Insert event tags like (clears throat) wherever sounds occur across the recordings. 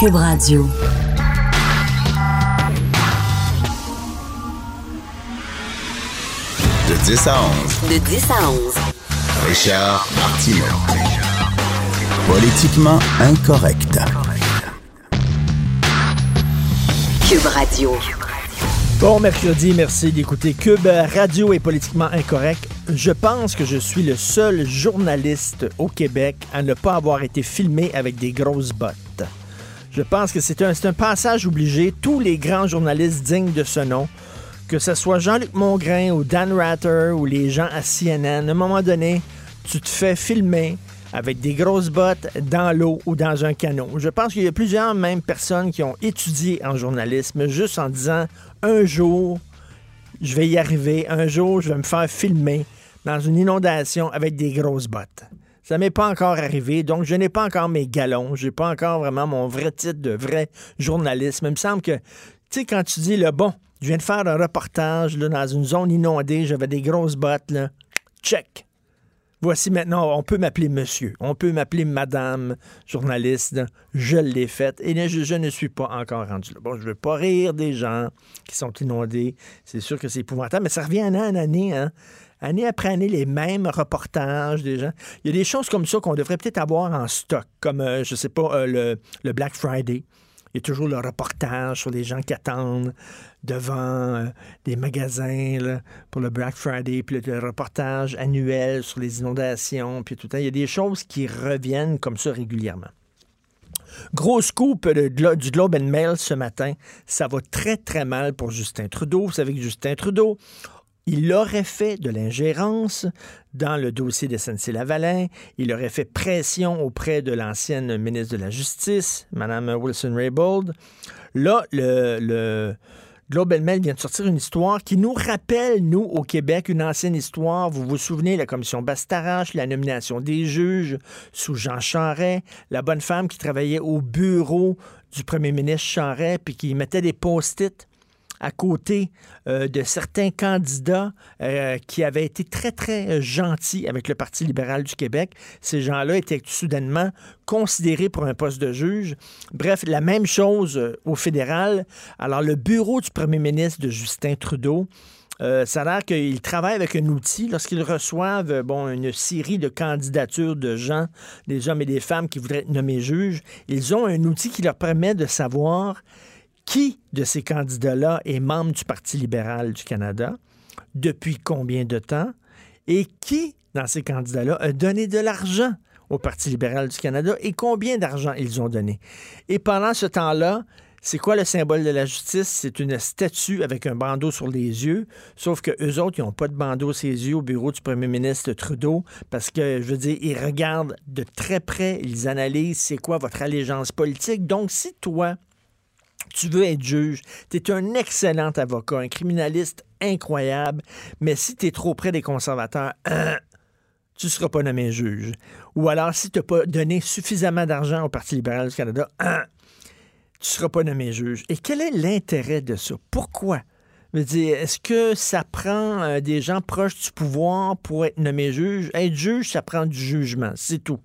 Cube Radio. De 10 à 11. De 10 à 11. Richard Martineau. Politiquement incorrect. Cube Radio. Bon mercredi, merci d'écouter Cube Radio est politiquement incorrect. Je pense que je suis le seul journaliste au Québec à ne pas avoir été filmé avec des grosses bottes. Je pense que c'est un, passage obligé. Tous les grands journalistes dignes de ce nom, que ce soit Jean-Luc Mongrain ou Dan Ratter ou les gens à CNN, à un moment donné, tu te fais filmer avec des grosses bottes dans l'eau ou dans un canot. Je pense qu'il y a plusieurs même personnes qui ont étudié en journalisme juste en disant un jour, je vais y arriver, un jour, je vais me faire filmer dans une inondation avec des grosses bottes. Ça m'est pas encore arrivé, donc je n'ai pas encore mes galons, j'ai pas encore vraiment mon vrai titre de vrai journaliste. Mais il me semble que, tu sais, quand tu dis le bon, je viens de faire un reportage là, dans une zone inondée, j'avais des grosses bottes, là, check. Voici maintenant, on peut m'appeler monsieur, on peut m'appeler madame journaliste, je l'ai faite et je, je, ne suis pas encore rendu là. Bon, je veux pas rire des gens qui sont inondés, c'est sûr que c'est épouvantable, mais ça revient année en année, hein année après année, les mêmes reportages des gens. Il y a des choses comme ça qu'on devrait peut-être avoir en stock, comme, euh, je sais pas, euh, le, Black Friday. Il y a toujours le reportage sur les gens qui attendent devant euh, des magasins pour le Black Friday, puis le, reportage annuel sur les inondations, puis tout le temps. Il y a des choses qui reviennent comme ça régulièrement. Grosse coupe du Globe and Mail ce matin. Ça va très, très mal pour Justin Trudeau. Vous savez que Justin Trudeau il aurait fait de l'ingérence dans le dossier de SNC-Lavalin. Il aurait fait pression auprès de l'ancienne ministre de la Justice, Mme Wilson-Raybould. Là, le, le Global Mail vient de sortir une histoire qui nous rappelle, nous, au Québec, une ancienne histoire. Vous vous souvenez, la commission Bastarache, la nomination des juges sous Jean Charest, la bonne femme qui travaillait au bureau du premier ministre Charest, puis qui mettait des post-it à côté euh, de certains candidats euh, qui avaient été très, très gentils avec le Parti libéral du Québec. Ces gens-là étaient soudainement considérés pour un poste de juge. Bref, la même chose euh, au fédéral. Alors, le bureau du premier ministre de Justin Trudeau, euh, ça a l'air qu'ils travaillent avec un outil lorsqu'ils reçoivent bon, une série de candidatures de gens, des hommes et des femmes qui voudraient être nommés juges. Ils ont un outil qui leur permet de savoir qui de ces candidats-là est membre du Parti libéral du Canada, depuis combien de temps, et qui, dans ces candidats-là, a donné de l'argent au Parti libéral du Canada et combien d'argent ils ont donné? Et pendant ce temps-là, c'est quoi le symbole de la justice? C'est une statue avec un bandeau sur les yeux, sauf que eux autres, ils n'ont pas de bandeau sur les yeux au bureau du premier ministre Trudeau, parce que, je veux dire, ils regardent de très près, ils analysent c'est quoi votre allégeance politique. Donc, si toi, tu veux être juge, tu es un excellent avocat, un criminaliste incroyable, mais si tu es trop près des conservateurs, hein, tu ne seras pas nommé juge. Ou alors, si tu n'as pas donné suffisamment d'argent au Parti libéral du Canada, hein, tu ne seras pas nommé juge. Et quel est l'intérêt de ça? Pourquoi? Est-ce que ça prend euh, des gens proches du pouvoir pour être nommé juge? Être juge, ça prend du jugement, c'est tout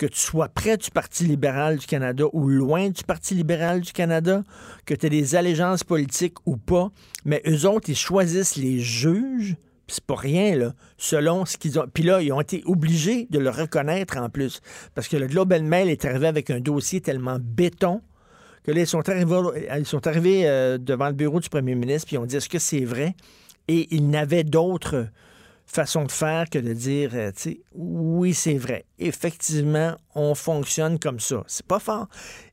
que tu sois près du Parti libéral du Canada ou loin du Parti libéral du Canada, que tu aies des allégeances politiques ou pas, mais eux autres, ils choisissent les juges, c'est pas rien, là, selon ce qu'ils ont. Puis là, ils ont été obligés de le reconnaître en plus, parce que le Global Mail est arrivé avec un dossier tellement béton que là, ils sont arrivés, ils sont arrivés euh, devant le bureau du premier ministre, puis ils ont dit est-ce que c'est vrai? Et ils n'avaient d'autres façon de faire que de dire, euh, tu sais, oui, c'est vrai. Effectivement, on fonctionne comme ça. C'est pas fort.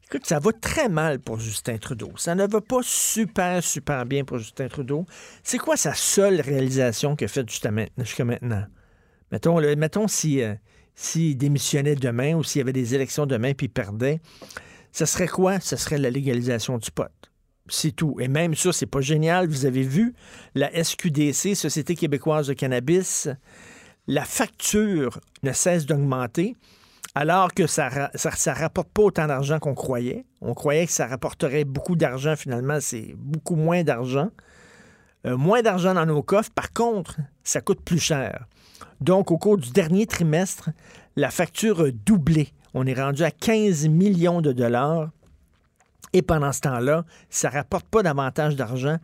Écoute, ça va très mal pour Justin Trudeau. Ça ne va pas super, super bien pour Justin Trudeau. C'est quoi sa seule réalisation qu'il a faite jusqu'à maintenant? Mettons, mettons si, euh, s'il démissionnait demain ou s'il y avait des élections demain puis il perdait, ce serait quoi? Ce serait la légalisation du pot. C'est tout. Et même ça, c'est pas génial. Vous avez vu la SQDC, Société québécoise de cannabis, la facture ne cesse d'augmenter alors que ça ne rapporte pas autant d'argent qu'on croyait. On croyait que ça rapporterait beaucoup d'argent. Finalement, c'est beaucoup moins d'argent. Euh, moins d'argent dans nos coffres. Par contre, ça coûte plus cher. Donc, au cours du dernier trimestre, la facture a doublé. On est rendu à 15 millions de dollars Et pendant ce temps-là, ça rapporte pas davantage d'argent.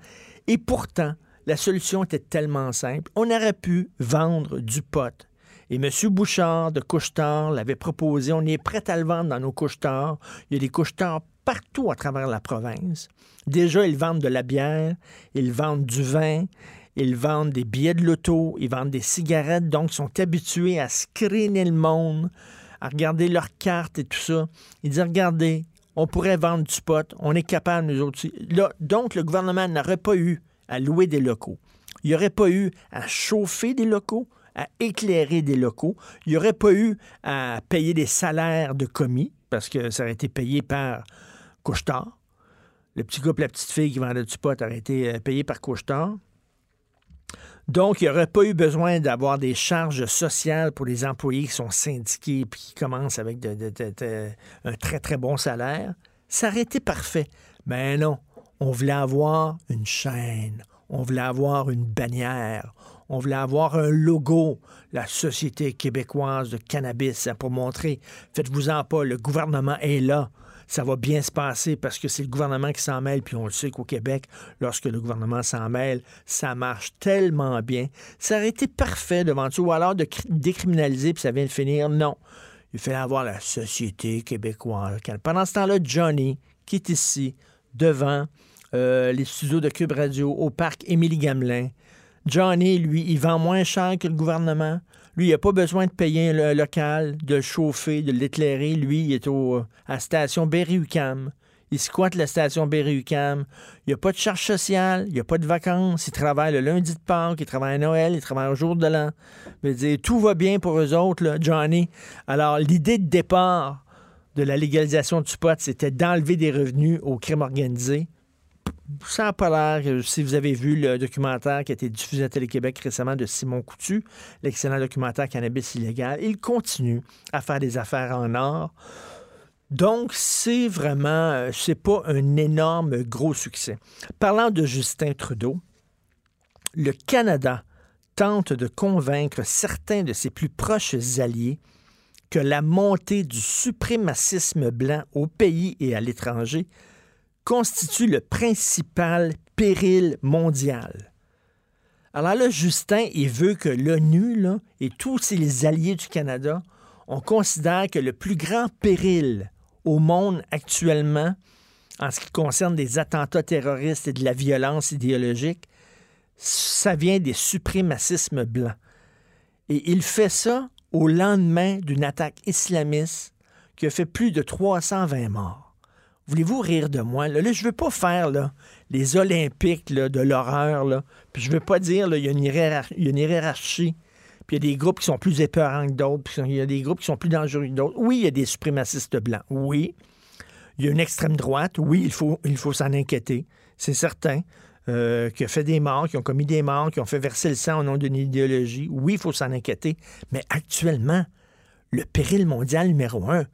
Et pourtant, la solution était tellement simple. On aurait pu vendre du pot. Et M. Bouchard de Couchetard l'avait proposé. On est prêt à le vendre dans nos couchetards. Il y a des couchetards partout à travers la province. Déjà, ils vendent de la bière, ils vendent du vin, ils vendent des billets de loto, ils vendent des cigarettes, donc ils sont habitués à screener le monde, à regarder leurs cartes et tout ça. Ils disent, regardez, on pourrait vendre du pot, on est capable, nous autres. Donc, le gouvernement n'aurait pas eu à louer des locaux. Il n'y aurait pas eu à chauffer des locaux, à éclairer des locaux. Il n'y aurait pas eu à payer des salaires de commis, parce que ça aurait été payé par Couchetard. Le petit couple, la petite fille qui vendait du pot aurait été euh, payé par Couchetard. Donc, il n'y aurait pas eu besoin d'avoir des charges sociales pour les employés qui sont syndiqués et qui commencent avec un très, très bon salaire. Ça aurait été parfait. Mais non, on voulait avoir une chaîne, on voulait avoir une bannière, on voulait avoir un logo, la Société québécoise de cannabis, hein, pour montrer, faites-vous-en pas, le gouvernement est là ça va bien se passer parce que c'est le gouvernement qui s'en mêle, puis on le sait qu'au Québec, lorsque le gouvernement s'en mêle, ça marche tellement bien. Ça aurait été parfait devant tout, ou alors de décriminaliser, puis ça vient de finir. Non. Il fallait avoir la société québécoise. Pendant ce temps-là, Johnny, qui est ici, devant euh, les studios de Cube Radio, au parc Émilie Gamelin, Johnny, lui, il vend moins cher que le gouvernement. Lui, il n'a pas besoin de payer un local, de le chauffer, de l'éclairer. Lui, il est au, à la station Berry-UQAM. Il squatte la station Berry-UQAM. Il n'y a pas de charge sociale, il n'y a pas de vacances. Il travaille le lundi de Pâques, il travaille à Noël, il travaille au jour de l'an. Tout va bien pour eux autres, là, Johnny. Alors, l'idée de départ de la légalisation du pot, c'était d'enlever des revenus au crime organisé ça n'a l'air, si vous avez vu le documentaire qui a été diffusé à Télé-Québec récemment de Simon Coutu, l'excellent documentaire Cannabis illégal, il continue à faire des affaires en or. Donc, c'est vraiment, euh, c'est pas un énorme gros succès. Parlant de Justin Trudeau, le Canada tente de convaincre certains de ses plus proches alliés que la montée du suprémacisme blanc au pays et à l'étranger constitue le principal péril mondial. Alors là, Justin, il veut que l'ONU et tous ses alliés du Canada, on considère que le plus grand péril au monde actuellement, en ce qui concerne des attentats terroristes et de la violence idéologique, ça vient des suprémacismes blancs. Et il fait ça au lendemain d'une attaque islamiste qui a fait plus de 320 morts. Voulez-vous rire de moi? Là, je veux pas faire les Olympiques de l'horreur. Puis je veux pas dire qu'il y, a une hiérarchie. Puis il y a des groupes qui sont plus épeurants que d'autres. Puis il y a des groupes qui sont plus dangereux que d'autres. Oui, il y a des suprémacistes blancs. Oui. Il y a une extrême droite. Oui, il faut, il faut s'en inquiéter. C'est certain. Euh, qui a fait des morts, qui ont commis des morts, qui ont fait verser le sang au nom d'une idéologie. Oui, il faut s'en inquiéter. Mais actuellement, le péril mondial numéro un,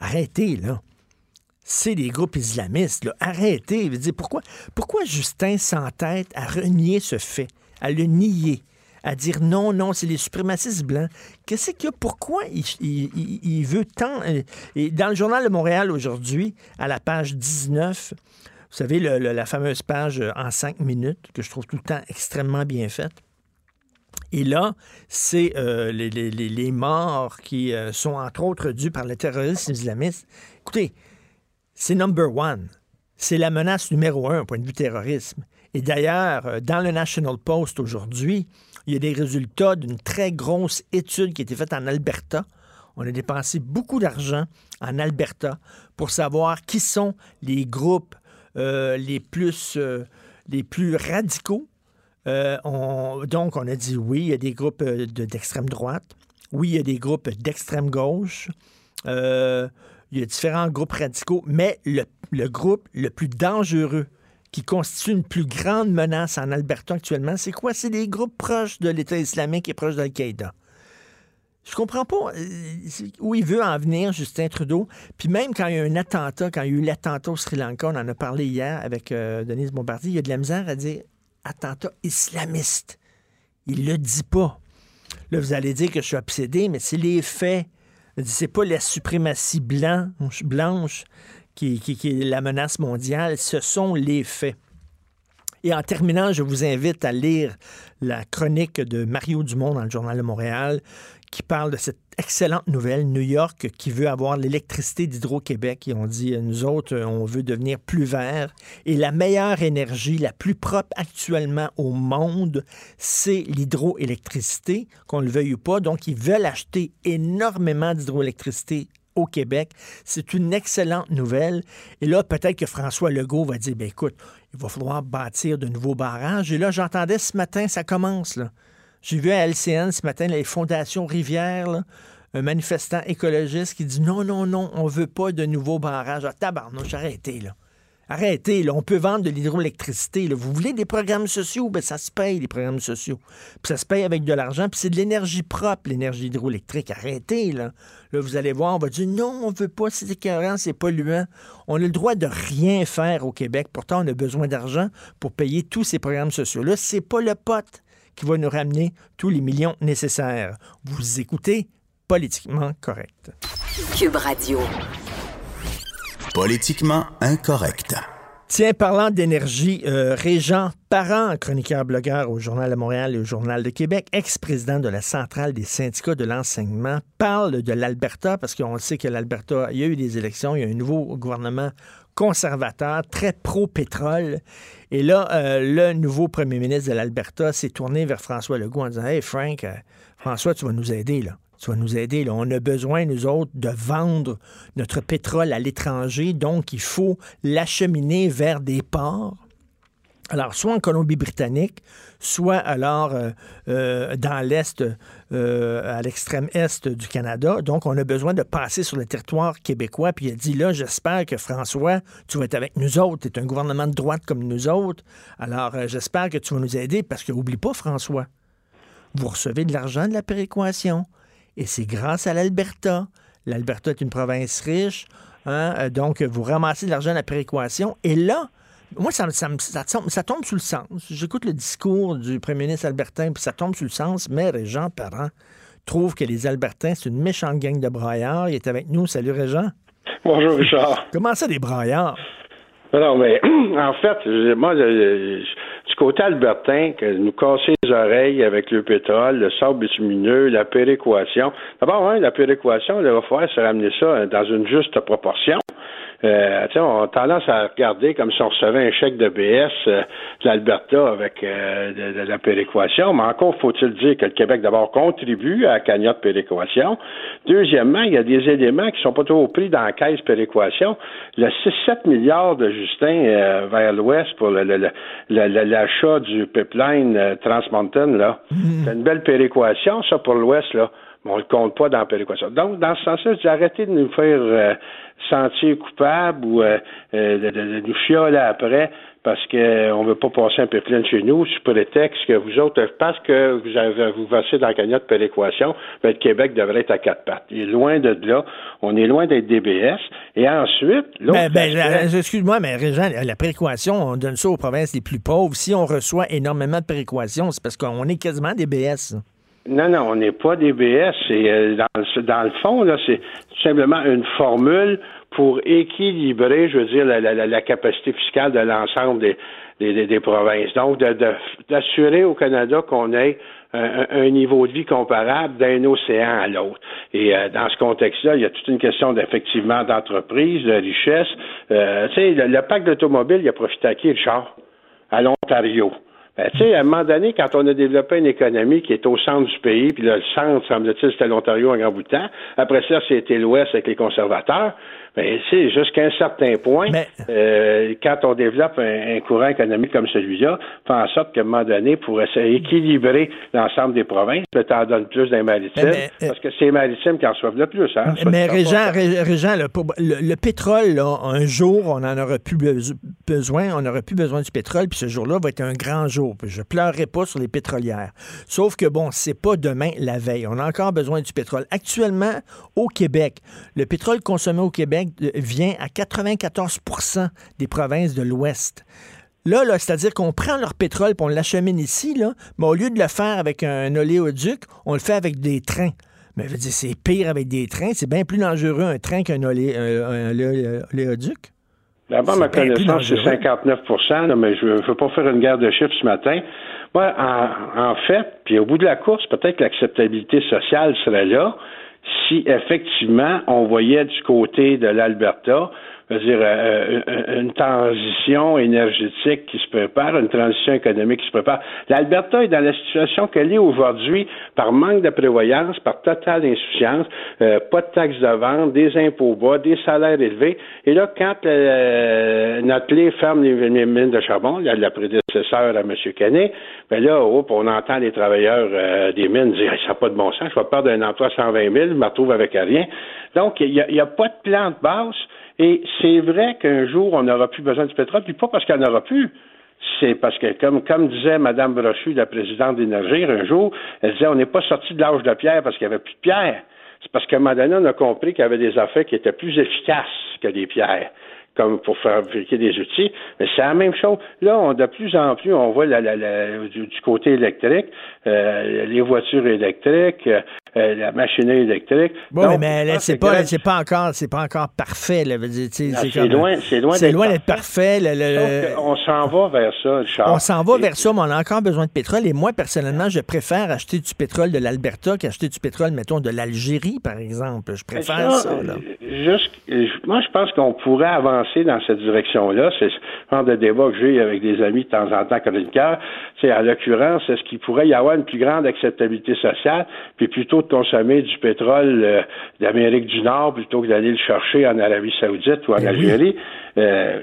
arrêtez, là c'est les groupes islamistes. Arrêtez. Dire, pourquoi, pourquoi Justin s'entête à renier ce fait, à le nier, à dire non, non, c'est les suprémacistes blancs? Qu'est-ce a? Pourquoi il, veut tant... Euh, et dans le journal de Montréal aujourd'hui, à la page 19, vous savez, la fameuse page euh, en cinq minutes, que je trouve tout le temps extrêmement bien faite, et là, c'est euh, les, morts qui sont entre autres dus par le terrorisme islamiste. Écoutez, c'est number one. C'est la menace numéro un au point de vue terrorisme. Et d'ailleurs, euh, dans le National Post aujourd'hui, il y a des résultats d'une très grosse étude qui a été faite en Alberta. On a dépensé beaucoup d'argent en Alberta pour savoir qui sont les groupes euh, les, plus, euh, les plus radicaux. donc, on a dit oui, il y a des groupes d'extrême droite. Oui, il y a des groupes d'extrême gauche. Il y a différents groupes radicaux, mais le, groupe le plus dangereux qui constitue une plus grande menace en Alberta actuellement, c'est quoi? C'est des groupes proches de l'État islamique et proches d'Al-Qaïda. Je comprends pas euh, où il veut en venir, Justin Trudeau. Puis même quand il y a un attentat, quand il y a eu l'attentat au Sri Lanka, on en a parlé hier avec euh, Denise Bombardier, il y a de la misère à dire attentat islamiste. Il le dit pas. Là, vous allez dire que je suis obsédé, mais c'est les faits. C'est pas la suprématie blanche, blanche qui, est la menace mondiale, ce sont les faits. Et en terminant, je vous invite à lire la chronique de Mario Dumont dans le Journal de Montréal qui parle de cette excellente nouvelle, New York qui veut avoir l'électricité d'Hydro-Québec. Ils ont dit, nous autres, on veut devenir plus vert. Et la meilleure énergie, la plus propre actuellement au monde, c'est l'hydroélectricité, qu'on le veuille ou pas. Donc, ils veulent acheter énormément d'hydroélectricité au Québec. C'est une excellente nouvelle. Et là, peut-être que François Legault va dire, ben écoute, il va falloir bâtir de nouveaux barrages. Et là, j'entendais ce matin, ça commence. J'ai vu à LCN ce matin les fondations Rivière, là, un manifestant écologiste qui dit non, non, non, on veut pas de nouveaux barrages. Ah, tabarnouche, arrêtez, là. Arrêtez, là, on peut vendre de l'hydroélectricité. Vous voulez des programmes sociaux? Ben, ça se paye, les programmes sociaux. Puis ça se paye avec de l'argent, puis c'est de l'énergie propre, l'énergie hydroélectrique. Arrêtez, là. Là, vous allez voir, on va dire non, on veut pas, c'est écœurant, c'est polluant. On a le droit de rien faire au Québec. Pourtant, on a besoin d'argent pour payer tous ces programmes sociaux-là. C'est pas le pote qui va nous ramener tous les millions nécessaires. Vous écoutez Politiquement Correct. Cube Radio. Politiquement incorrect. Tiens, parlant d'énergie, euh, Régent Parent, chroniqueur blogueur au Journal de Montréal et au Journal de Québec, ex-président de la Centrale des syndicats de l'enseignement, parle de l'Alberta parce qu'on sait que l'Alberta, il y a eu des élections, il y a un nouveau gouvernement conservateur, très pro-pétrole. Et là, euh, le nouveau premier ministre de l'Alberta s'est tourné vers François Legault en disant Hey Frank, euh, François, tu vas nous aider là. Tu vas nous aider. On a besoin, nous autres, de vendre notre pétrole à l'étranger. Donc, il faut l'acheminer vers des ports. Alors, soit en Colombie-Britannique, soit alors euh, euh, dans l'Est, euh, à l'extrême Est du Canada. Donc, on a besoin de passer sur le territoire québécois. Puis il a dit, là, j'espère que François, tu vas être avec nous autres. Tu es un gouvernement de droite comme nous autres. Alors, j'espère que tu vas nous aider parce que, oublie pas, François, vous recevez de l'argent de la péréquation. Et c'est grâce à l'Alberta. L'Alberta est une province riche. hein, euh, donc, vous ramassez de l'argent de la péréquation. Et là, moi, ça, ça, tombe, ça tombe sous le sens. J'écoute le discours du premier ministre albertain, puis ça tombe sous le sens. Mais Régent Parent trouve que les Albertains, c'est une méchante gang de braillards. Il est avec nous. Salut, Régent. Bonjour Richard. Comment ça, des braillards? Non, mais (clears throat) en fait, je- moi, le- du côté albertain, que nous casser les oreilles avec le pétrole, le sable bitumineux, la péréquation. D'abord, hein, la péréquation, il va falloir se ramener ça dans une juste proportion. Euh, on a tendance à regarder comme si on recevait un chèque de BS euh, de l'Alberta avec euh, de, de la péréquation, mais encore faut-il dire que le Québec d'abord contribue à la cagnotte péréquation. Deuxièmement, il y a des éléments qui sont pas trop pris dans la caisse péréquation. Le 6-7 milliards de Justin euh, vers l'ouest pour le- le- le- l'achat du pipeline euh, Trans Mountain, là, c'est une belle péréquation, ça, pour l'ouest, là. Mais on le compte pas dans la péréquation. Donc, dans ce sens-là, je dis arrêtez de nous faire euh, sentir coupables ou euh, euh, de, de- nous chioler après parce qu'on ne veut pas passer un pipeline chez nous sous prétexte que vous autres, parce que vous avez vous versez dans la cagnotte péréquation, ben, le Québec devrait être à quatre pattes. Il est loin de là. On est loin d'être DBS. Et ensuite, Ben, ben, excuse-moi, mais Régent, la péréquation, on donne ça aux provinces les plus pauvres. Si on reçoit énormément de péréquation, c'est parce qu'on est quasiment des BS. là. Non, non, on n'est pas des BS. Euh, dans, le- fond, là, c'est tout simplement une formule pour équilibrer, je veux dire, la, capacité fiscale de l'ensemble des, des, provinces. Donc, de- d'assurer au Canada qu'on ait un niveau de vie comparable d'un océan à l'autre. Et euh, dans ce contexte-là, il y a toute une question d'effectivement d'entreprise, de richesse. Euh, tu sais, le, le pacte d'automobile, il a profité à qui, Richard? À l'Ontario. Ben, tu sais, à un moment donné, quand on a développé une économie qui est au centre du pays, puis le centre, semble-t-il, c'était l'Ontario un grand bout de temps. Après ça, c'était l'Ouest avec les conservateurs. Ben, c'est jusqu'à un certain point, Mais- euh, quand on développe un, un courant économique comme celui-là, fait en sorte qu'à un moment donné, pour essayer d'équilibrer l'ensemble des provinces, ben, t'en donnes plus d'un maritime, Mais- mais, parce que c'est les maritimes qui en reçoivent le plus. Hein, Mais Régent, le, pour- le- le pétrole, là, un jour, on en aura plus beso- besoin, on n'aura plus besoin du pétrole, puis ce jour-là va être un grand jour. Puis je pleurerai pas sur les pétrolières. Sauf que, bon, c'est pas demain la veille. On a encore besoin du pétrole. Actuellement, au Québec, le pétrole consommé au Québec euh, vient à 94 des provinces de l'Ouest. Là, là c'est-à-dire qu'on prend leur pétrole et on l'achemine ici, là, mais au lieu de le faire avec un oléoduc, on le fait avec des trains. Mais je veux dire, c'est pire avec des trains. C'est bien plus dangereux un train qu'un olé, un olé- oléoduc. D'abord, ma connaissance, c'est dangereux. 59 là, mais je ne veux pas faire une guerre de chiffres ce matin. Moi, en, en fait, puis au bout de la course, peut-être que l'acceptabilité sociale serait là si effectivement on voyait du côté de l'Alberta, je veux dire, euh, euh, une transition énergétique qui se prépare, une transition économique qui se prépare. L'Alberta est dans la situation qu'elle est aujourd'hui par manque de prévoyance, par totale insouciance, euh, pas de taxes de vente, des impôts bas, des salaires élevés. Et là, quand euh, notre clé ferme les, mines de charbon, la, la prédécesseur à M. Canet, ben là, hop, on entend les travailleurs euh, des mines dire Hey, ça n'a pas de bon sens, je vais perdre un emploi à 120 000, je me retrouve avec rien. Donc, il n'y a, a pas de plan de base. Et c'est vrai qu'un jour, on n'aura plus besoin du pétrole, puis pas parce qu'il n'y en aura plus. C'est parce que, comme, comme disait Mme Brochu, la présidente d'Énergie, un jour, elle disait on n'est pas sorti de l'âge de pierre parce qu'il n'y avait plus de pierre. C'est parce qu'à un a compris qu'il y avait des affaires qui étaient plus efficaces que des pierres comme pour fabriquer des outils. Mais c'est la même chose. Là, on, de plus en plus, on voit la, la, la, du, côté électrique, euh, les voitures électriques, euh, la machinerie électrique. Bon, Donc, mais, mais c'est pas, c'est pas encore, c'est pas encore parfait. Là, c'est loin, c'est loin, c'est loin d'être parfait. Le, le, on s'en va vers ça, Charles. On s'en va et, vers ça, mais on a encore besoin de pétrole. Et moi, personnellement, je préfère acheter du pétrole de l'Alberta qu'acheter du pétrole, mettons, de l'Algérie, par exemple. Je préfère ça. ça là. Juste, moi, je pense qu'on pourrait avancer dans cette direction-là. C'est ce genre de débat que j'ai avec des amis de temps en temps chroniqueurs. C'est à l'occurrence, est-ce qu'il pourrait y avoir une plus grande acceptabilité sociale, puis plutôt de consommer du pétrole euh, d'Amérique du Nord plutôt que d'aller le chercher en Arabie Saoudite ou en Ben Algérie? Euh,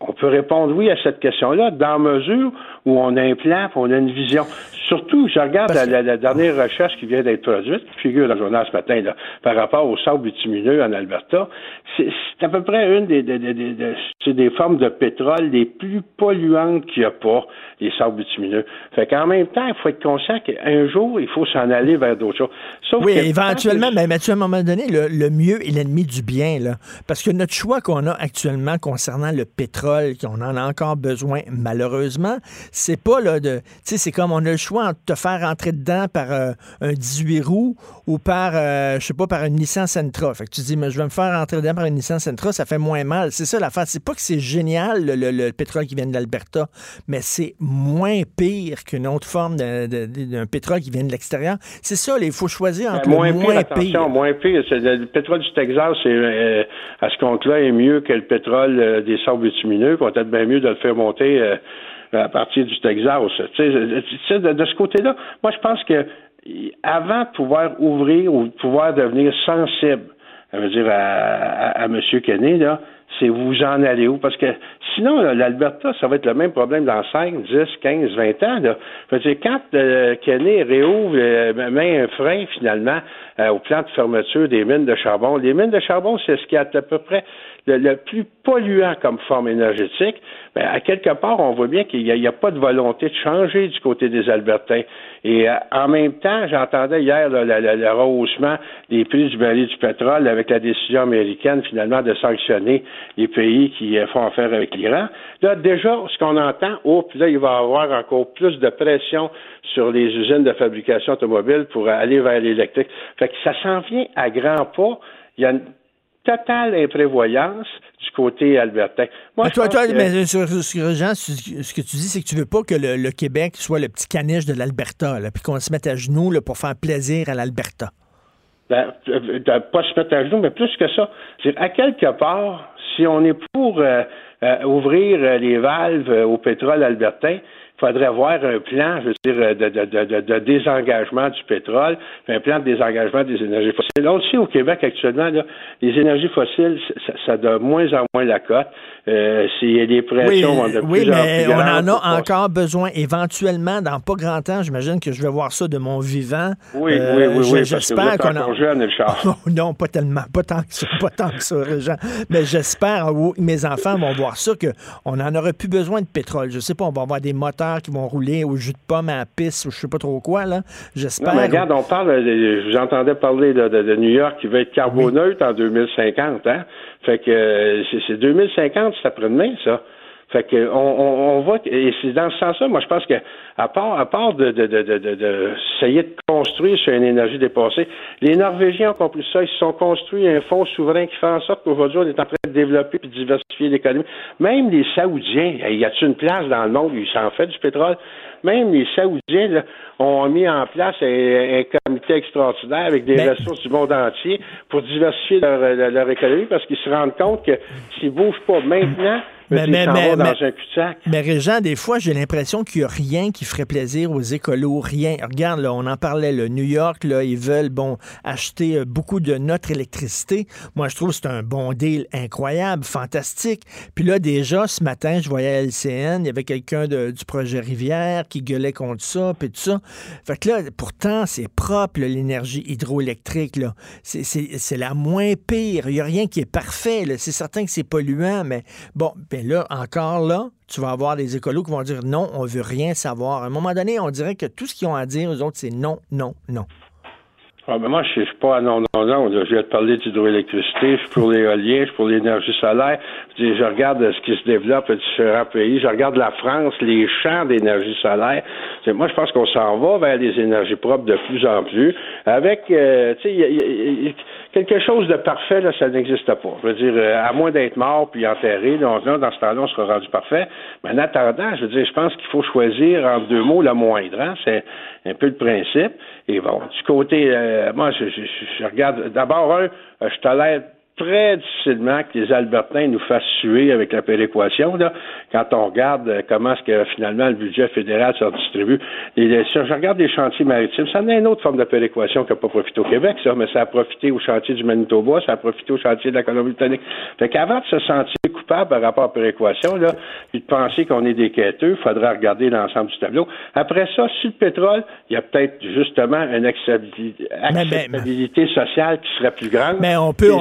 on peut répondre oui à cette question-là, dans mesure où on a un plan, on a une vision. Surtout, je regarde la, la, la, dernière recherche qui vient d'être produite, qui figure dans le journal ce matin, là, par rapport au sable bitumineux en Alberta. C'est à peu près une des, des, des, des, des formes de pétrole les plus polluantes qu'il n'y a pas, les sables bitumineux. Fait qu'en même temps, il faut être conscient qu'un jour, il faut s'en aller vers d'autres choses. Sauf oui, éventuellement, mais Mathieu, à un moment donné, le, le mieux est l'ennemi du bien. Là. Parce que notre choix qu'on a actuellement concernant le pétrole, qu'on en a encore besoin, malheureusement, c'est pas là de. Tu sais, c'est comme on a le choix entre te faire rentrer dedans par euh, un 18 roues ou par, euh, je sais pas, par une Nissan Sentra. Fait que tu dis, mais je vais me faire rentrer dedans par une Nissan Sentra, ça fait moins mal. C'est ça l'affaire. C'est pas que c'est génial, le, le, le, pétrole qui vient de l'Alberta, mais c'est moins pire qu'une autre forme d'un pétrole qui vient de l'extérieur. C'est ça, il faut choisir entre moins le moins pire. Pire. moins pire. Le pétrole du Texas, euh, à ce compte-là, est mieux que le pétrole euh, des sables bitumineux. On peut-être bien mieux de le faire monter euh, à partir du Texas. Tu sais, de, de ce côté-là, moi, je pense que avant de pouvoir ouvrir ou de pouvoir devenir sensible, ça veut dire à, à, à M. Kenney, là, c'est vous en allez où? Parce que sinon, l'Alberta, ça va être le même problème dans 5, 10, 15, 20 ans. Là. Je veux dire, quand euh, Kenney réouvre, euh, met un frein finalement euh, au plan de fermeture des mines de charbon, les mines de charbon, c'est ce qui est à peu près le, plus polluant comme forme énergétique, ben, à quelque part, on voit bien qu'il n'y a, a, pas de volonté de changer du côté des Albertains. Et euh, en même temps, j'entendais hier là, le, le, le, rehaussement des prix du baril du pétrole avec la décision américaine finalement de sanctionner les pays qui euh, font affaire avec l'Iran. Là, déjà, ce qu'on entend, oh, puis là, il va y avoir encore plus de pression sur les usines de fabrication automobile pour aller vers l'électrique. Fait que ça s'en vient à grands pas. Il y a une totale imprévoyance du côté albertain. Moi, mais toi, toi, que... mais sur, sur, Jean, ce que tu dis, c'est que tu veux pas que le, le, Québec soit le petit caniche de l'Alberta, puis qu'on se mette à genoux là, pour faire plaisir à l'Alberta. Ben, de pas se mettre à genoux, mais plus que ça. C'est à quelque part, si on est pour euh, euh, ouvrir les valves au pétrole albertain, faudrait avoir un plan, je veux dire, de, de, de, de, désengagement du pétrole, un plan de désengagement des énergies fossiles. Le sait au Québec actuellement, là, les énergies fossiles, ça, ça de moins en moins la cote. Euh, a des pressions oui, de oui, plus mais en plus on en a encore besoin éventuellement dans pas grand temps. J'imagine que je vais voir ça de mon vivant. Oui, euh, oui, oui, oui. J'espère qu'on a. jeune, char. (laughs) non, pas tellement, pas tant que ça, pas tant que ça. Mais j'espère que mes enfants vont voir ça que on en aurait plus besoin de pétrole. Je sais pas, on va avoir des moteurs qui vont rouler au jus de pomme à la piste ou je sais pas trop quoi là. J'espère. Mais regarde, on parle. J'entendais parler de, de, de, New York qui va être carboneutre oui. en 2050, hein. Fait que c'est 2050, c'est après-demain, ça. Fait que on, on, voit que, et c'est dans ce sens-là, moi je pense que à part à part de, de, de, de, de, essayer de construire sur une énergie dépassée, les Norvégiens ont compris ça, ils se sont construits un fonds souverain qui fait en sorte qu'aujourd'hui on est en train de développer et de diversifier l'économie. Même les Saoudiens, y a-t-il une place dans le monde où ils s'en fait du pétrole? Même les Saoudiens ont mis en place un, comité extraordinaire avec des ressources du monde entier pour diversifier leur, leur économie parce qu'ils se rendent compte que s'ils ne bougent pas maintenant, mais, mais, mais, dans un mais Régent, des fois, j'ai l'impression qu'il n'y a rien qui ferait plaisir aux écolos, rien. Regarde, là, on en parlait, le New York, là, ils veulent, bon, acheter euh, beaucoup de notre électricité. Moi, je trouve que c'est un bon deal incroyable, fantastique. Puis là, déjà, ce matin, je voyais à LCN, il y avait quelqu'un du projet Rivière qui gueulait contre ça, puis tout ça. Fait que là, pourtant, c'est propre, l'énergie hydroélectrique, là. C'est la moins pire. Il n'y a rien qui est parfait, C'est certain que c'est polluant, mais bon, ben là, encore là, tu vas avoir des écolos qui vont dire non, on veut rien savoir. À un moment donné, on dirait que tout ce qu'ils ont à dire, eux autres, c'est non, non, non. Ah, ben moi, je suis pas non, non, non. Je vais te parler d'hydroélectricité, je suis pour l'éolien, je suis pour l'énergie solaire. Je, regarde ce qui se développe dans différents pays. Je regarde la France, les champs d'énergie solaire. Moi, je pense qu'on s'en va vers des énergies propres de plus en plus. Avec, euh, tu sais, quelque chose de parfait, là, ça n'existe pas. Je veux dire, euh, à moins d'être mort puis enterré, là, dans ce temps-là, on sera rendu parfait. Mais en attendant, je veux dire, je pense qu'il faut choisir entre deux mots le moindre. Hein? C'est un peu le principe. Et bon, du côté, euh, moi, je, je, je regarde d'abord un, je tolère très difficilement que les Albertains nous fassent suer avec la péréquation. Là, quand on regarde euh, comment est-ce que finalement le budget fédéral se redistribue. Et, si je regarde les chantiers maritimes, ça n'a une autre forme de péréquation qui n'a pas profité au Québec, ça, mais ça a profité au chantier du Manitoba, ça a profité au chantier de la Colombie-Britannique. Fait qu'avant de se sentir coupable par rapport à la péréquation, là, puis de penser qu'on est des quêteux, il faudra regarder l'ensemble du tableau. Après ça, sur le pétrole, il y a peut-être justement une acceptabilité, sociale qui serait plus grande. Mais on peut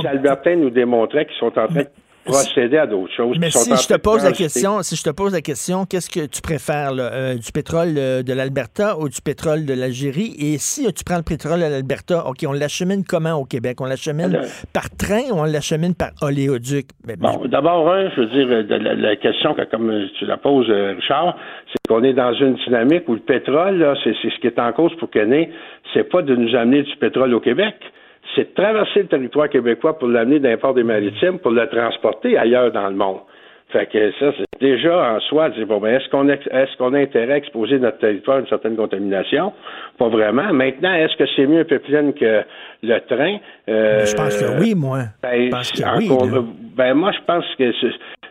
nous démontraient qu'ils sont en train de procéder à d'autres choses. Mais si je te pose la question, si je te pose la question, qu'est-ce que tu préfères, euh, du pétrole euh, de l'Alberta ou du pétrole de l'Algérie? Et si tu prends le pétrole de l'Alberta, ok, on l'achemine comment au Québec? On l'achemine par train ou on l'achemine par oléoduc? Bon, d'abord, je veux dire, la, question que comme tu la poses, euh, Richard, c'est qu'on est dans une dynamique où le pétrole, c'est ce qui est en cause pour Kenney, c'est pas de nous amener du pétrole au Québec c'est de traverser le territoire québécois pour l'amener d'un port des maritimes, pour le transporter ailleurs dans le monde. Fait que ça, c'est déjà en soi dire bon ben est-ce qu'on est-ce qu'on a intérêt à exposer notre territoire à une certaine contamination? Pas vraiment. Maintenant, est-ce que c'est mieux un pipeline que le train? Euh, je pense que oui, moi. Ben, ben moi, je pense que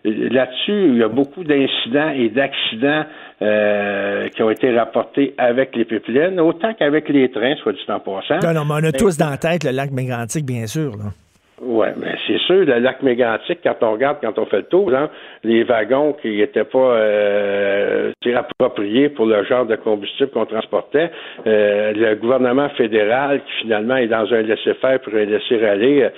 là-dessus, il y a beaucoup d'incidents et d'accidents euh, qui ont été rapportés avec les pipelines, autant qu'avec les trains, soit dit en passant. Non, non, mais on a tous dans la tête le lac Mégantic, bien sûr. Là. Oui, mais c'est sûr, le lac mégantique, quand on regarde, quand on fait le tour, hein, les wagons qui n'étaient pas euh, appropriés pour le genre de combustible qu'on transportait, euh, le gouvernement fédéral qui finalement est dans un laisser-faire pour un laisser-aller,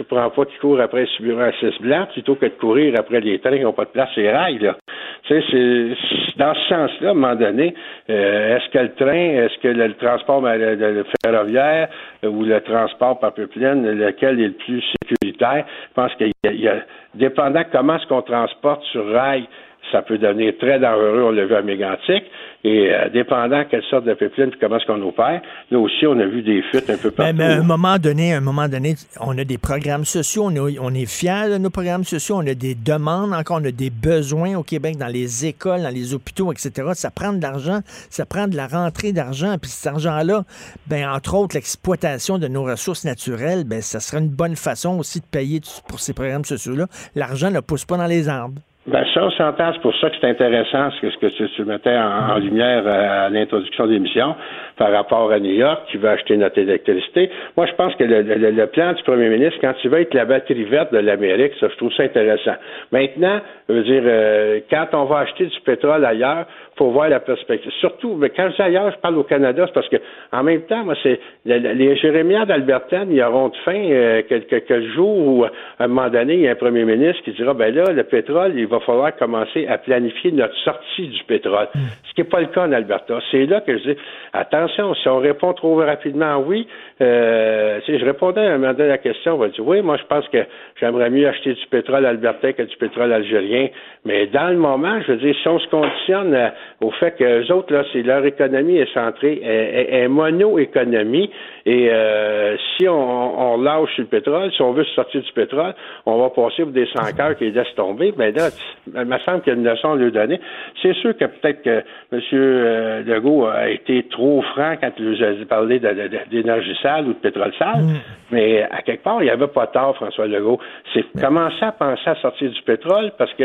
euh, ne prend pas qu'il court après ce à 6 blanc plutôt que de courir après les trains qui n'ont pas de place et rails. Là. Tu sais, c'est dans ce sens-là, à un moment donné, euh, est-ce que le train, est-ce que le, transport le, ferroviaire euh, ou le transport par pipeline, lequel est le plus sécuritaire? Je pense qu'il y, a, dépendant comment est-ce qu'on transporte sur rail, ça peut devenir très dangereux, on l'a vu à Mégantic. Et euh, dépendant quelle sorte de pipeline et comment est-ce qu'on opère, là aussi, on a vu des fuites un peu partout. Mais, à un moment donné, un moment donné, on a des programmes sociaux, on, on est fiers de nos programmes sociaux, on a des demandes, encore on a des besoins au Québec dans les écoles, dans les hôpitaux, etc. Ça prend de l'argent, ça prend de la rentrée d'argent, puis cet argent-là, ben entre autres, l'exploitation de nos ressources naturelles, ben ça serait une bonne façon aussi de payer pour ces programmes sociaux-là. L'argent ne pousse pas dans les arbres. Ben ça, on s'entend. C'est pour ça que c'est intéressant ce que, tu, mettais en, lumière à, l'introduction de l'émission par rapport à New York qui veut acheter notre électricité. Moi, je pense que le, plan du premier ministre, quand il va être la batterie verte de l'Amérique, ça, je trouve ça intéressant. Maintenant, je veux dire, euh, quand on va acheter du pétrole ailleurs, faut voir la perspective. Surtout, mais quand je dis ailleurs, je parle au Canada, c'est parce que en même temps, moi, c'est les Jérémiades d'Albertaine, ils auront de fin euh, quelques, quelques jours où, à un moment donné, il y a un premier ministre qui dira, ben là, le pétrole, il va falloir commencer à planifier notre sortie du pétrole. Ce qui n'est pas le cas en Alberta. C'est là que je dis, attention, si on répond trop rapidement oui, euh, je répondais à un moment donné à la question, on va dire, oui, moi je pense que j'aimerais mieux acheter du pétrole albertain que du pétrole algérien. Mais dans le moment, je veux dire, si on se conditionne euh, au fait que les autres, là, c'est leur économie est centrée, est, est, mono-économie, et euh, si on, on, lâche sur le pétrole, si on veut sortir du pétrole, on va passer pour des sans qui laissent tomber. Ben là, il me semble qu'il y a une leçon à lui donner. C'est sûr que peut-être que M. Legault a été trop franc quand il nous a parlé d'énergie sale ou de pétrole sale, mm. mais à quelque part, il n'y avait pas tort, François Legault. C'est commencer à penser à sortir du pétrole parce que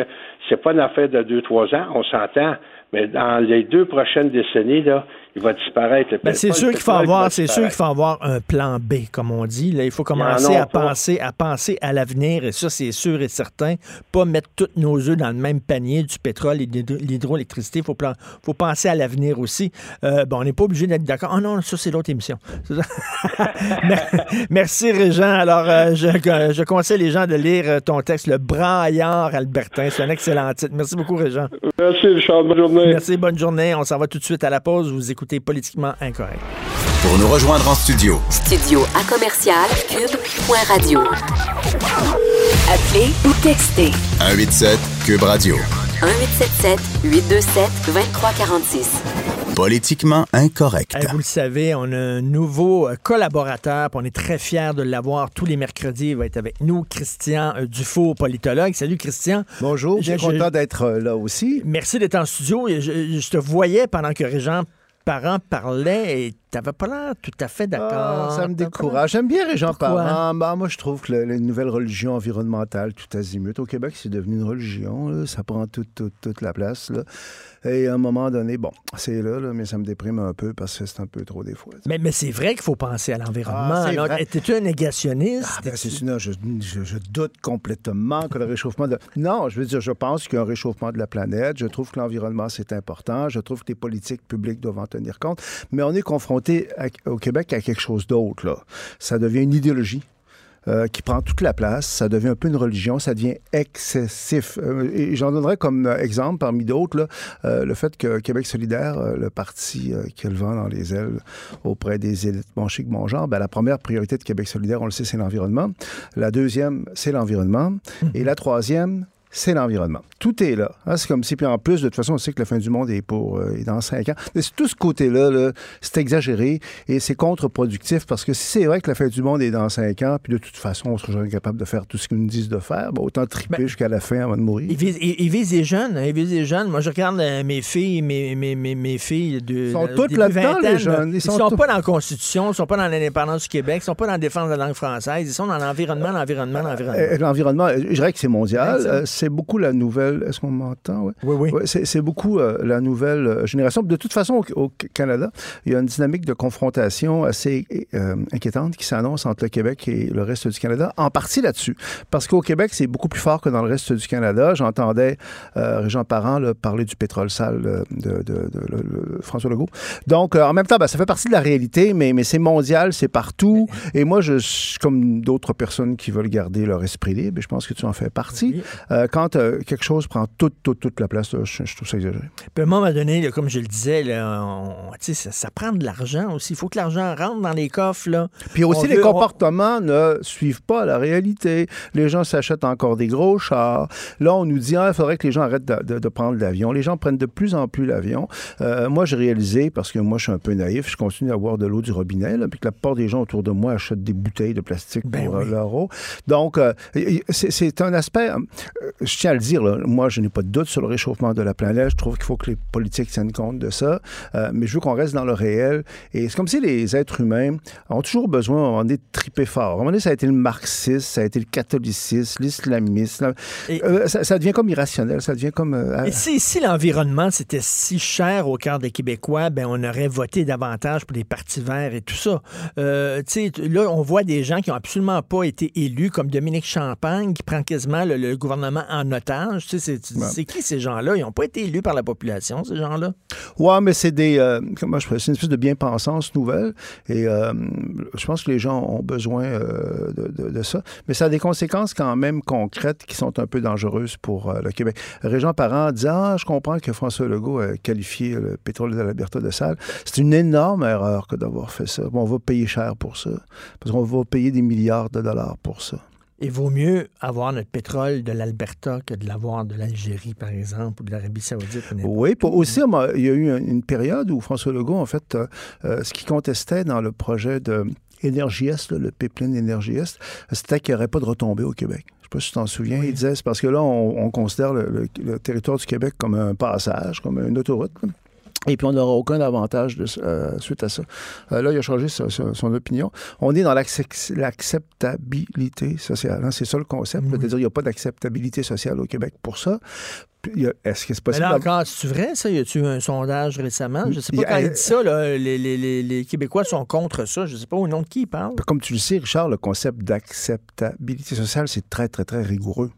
c'est pas une affaire de deux, trois ans, on s'entend. Mais dans les deux prochaines décennies, là, il va disparaître. Ben, c'est sûr qu'il faut avoir, c'est sûr qu'il faut avoir un plan B, comme on dit. Là, il faut commencer à penser, à penser à l'avenir, et ça, c'est sûr et certain. Pas mettre tous nos œufs dans le même panier du pétrole et de l'hydroélectricité. Il faut, faut penser à l'avenir aussi. Euh, bon, on n'est pas obligé d'être d'accord. Oh non, ça, c'est l'autre émission. (laughs) Merci, Régent. Alors, euh, je, je, conseille les gens de lire euh, ton texte, Le braillard albertain. C'est un excellent titre. Merci beaucoup, Régent. Merci, Richard. Bonne journée. Merci, bonne journée. On s'en va tout de suite à la pause. Vous écoutez Politiquement Incorrect. Pour nous rejoindre en studio. Studio à commercial cube.radio. Appelez ou textez. 187 cube radio. 1877 827 2346. Politiquement incorrect. vous le savez, on a un nouveau euh, collaborateur, on est très fiers de l'avoir tous les mercredis. Il va être avec nous, Christian euh, Dufour, politologue. Salut, Christian. Bonjour, bien content d'être euh, là aussi. Merci d'être en studio. Je, je, te voyais pendant que Régent parents parlaient et t'avais pas l'air tout à fait d'accord. Ah, ça me décourage. J'aime bien les gens parents. Bah, moi, je trouve que les nouvelles religions environnementales, tout azimut, au Québec, c'est devenu une religion. Ça prend toute, toute, toute la place. Là. Et à un moment donné, bon, c'est là, mais ça me déprime un peu parce que c'est un peu trop des fois. Mais, mais c'est vrai qu'il faut penser à l'environnement. Ah, Étais-tu un négationniste? Ah, ben, je, je, doute complètement que le réchauffement de... Non, je veux dire, je pense qu'il y a un réchauffement de la planète. Je trouve que l'environnement, c'est important. Je trouve que les politiques publiques doivent en tenir compte. Mais on est confronté au Québec à quelque chose d'autre. Ça devient une idéologie. Euh, qui prend toute la place. Ça devient un peu une religion, ça devient excessif. Euh, et j'en donnerais comme exemple, parmi d'autres, euh, le fait que Québec solidaire, le parti qui a le vent dans les ailes auprès des élites bon chic, bon genre, ben, la première priorité de Québec solidaire, on le sait, c'est l'environnement. La deuxième, c'est l'environnement. Mmh. Et la troisième, c'est l'environnement. Tout est là. Hein, c'est comme si, puis en plus, de toute façon, on sait que la fin du monde est pour euh, dans cinq ans. Mais tout ce côté-là, c'est exagéré et c'est contre-productif parce que si c'est vrai que la fin du monde est dans cinq ans, puis de toute façon, on sera jamais capable de faire tout ce qu'ils nous disent de faire, ben, autant triper ben, jusqu'à la fin avant de mourir. Ils visent, les jeunes. Hein, ils visent les jeunes. Moi, je regarde euh, mes filles, mes, mes, mes, mes filles de. Ils sont toutes là-dedans, les jeunes. Ils sont, sont pas dans la Constitution, ils sont pas dans l'indépendance du Québec, ils sont pas dans la défense de la langue française, ils sont dans l'environnement, l'environnement, l'environnement. Euh, l'environnement, je dirais que c'est mondial. C'est beaucoup la nouvelle est-ce qu'on m'entend? Oui, oui. c'est beaucoup euh, la nouvelle euh, génération. De toute façon, au, Canada, il y a une dynamique de confrontation assez euh, inquiétante qui s'annonce entre le Québec et le reste du Canada, en partie là-dessus. Parce qu'au Québec, c'est beaucoup plus fort que dans le reste du Canada. J'entendais Régent Parent parler du pétrole sale de, François Legault. Donc, en même temps, ben, ça fait partie de la réalité, mais, mais c'est mondial, c'est partout. Et moi, je suis comme d'autres personnes qui veulent garder leur esprit libre, et je pense que tu en fais partie. Quand quelque chose prend toute, toute, toute la place. je, trouve ça exagéré. Puis à un moment donné, comme je le disais, ça, ça, prend de l'argent aussi. Il faut que l'argent rentre dans les coffres. Là. Puis aussi, les comportements ne suivent pas la réalité. Les gens s'achètent encore des gros chars. Là, on nous dit, ah, il faudrait que les gens arrêtent de, prendre l'avion. Les gens prennent de plus en plus l'avion. Euh, moi, j'ai réalisé, parce que moi, je suis un peu naïf, je continue à boire de l'eau du robinet, puis que la plupart des gens autour de moi achètent des bouteilles de plastique ben pour euh, leur eau. Donc, euh, c'est un aspect, je tiens à le dire, là, moi, je n'ai pas de doute sur le réchauffement de la planète. Je trouve qu'il faut que les politiques tiennent compte de ça. Euh, mais je veux qu'on reste dans le réel. Et c'est comme si les êtres humains ont toujours besoin, à un moment donné, de triper fort. À un moment donné, ça a été le marxisme, ça a été le catholicisme, l'islamisme. Euh, ça, devient comme irrationnel. Ça devient comme... Euh, et si, si l'environnement, c'était si cher au cœur des Québécois, ben on aurait voté davantage pour les partis verts et tout ça. là, on voit des gens qui n'ont absolument pas été élus, comme Dominique Champagne, qui prend quasiment le, gouvernement en otage. Tu sais, c'est, Ouais. qui ces gens-là? Ils n'ont pas été élus par la population, ces gens-là? Ouais, mais c'est des. euh, comment je C'est une espèce de bien-pensance nouvelle. Et euh, je pense que les gens ont besoin euh, de, de- de ça. Mais ça a des conséquences quand même concrètes qui sont un peu dangereuses pour le Québec. Régent Parent dit Ah, je comprends que François Legault a qualifié le pétrole de l'Alberta de sale. C'est une énorme erreur que d'avoir fait ça. Bon, on va payer cher pour ça. Parce qu'on va payer des milliards de dollars pour ça. Il vaut mieux avoir notre pétrole de l'Alberta que de l'avoir de l'Algérie, par exemple, ou de l'Arabie Saoudite. Oui, pour- aussi, il y a eu une période où François Legault, en fait, euh, euh, ce qu'il contestait dans le projet de Énergie Est, le pipeline Énergie Est, c'était qu'il n'y aurait pas de retombée au Québec. Je ne sais pas si tu t'en souviens. Il disait, c'est parce que là, on, on considère le, le- le territoire du Québec comme un passage, comme une autoroute. Là. Et puis, on n'aura aucun avantage de, euh, suite à ça. Euh, là, il a changé sa- sa- son opinion. On est dans l'accep- l'acceptabilité sociale. hein. C'est ça le concept. Oui. C'est-à-dire qu'il n'y a pas d'acceptabilité sociale au Québec pour ça. Est-ce que c'est Mais possible? là d'avoir- encore, c'est vrai, ça? Y a-tu eu un sondage récemment? Je sais pas a- quand il dit ça, là, les, les- les- les Québécois sont contre ça. Je sais pas au nom de qui il parle. Comme tu le sais, Richard, le concept d'acceptabilité sociale, c'est très, très, très rigoureux.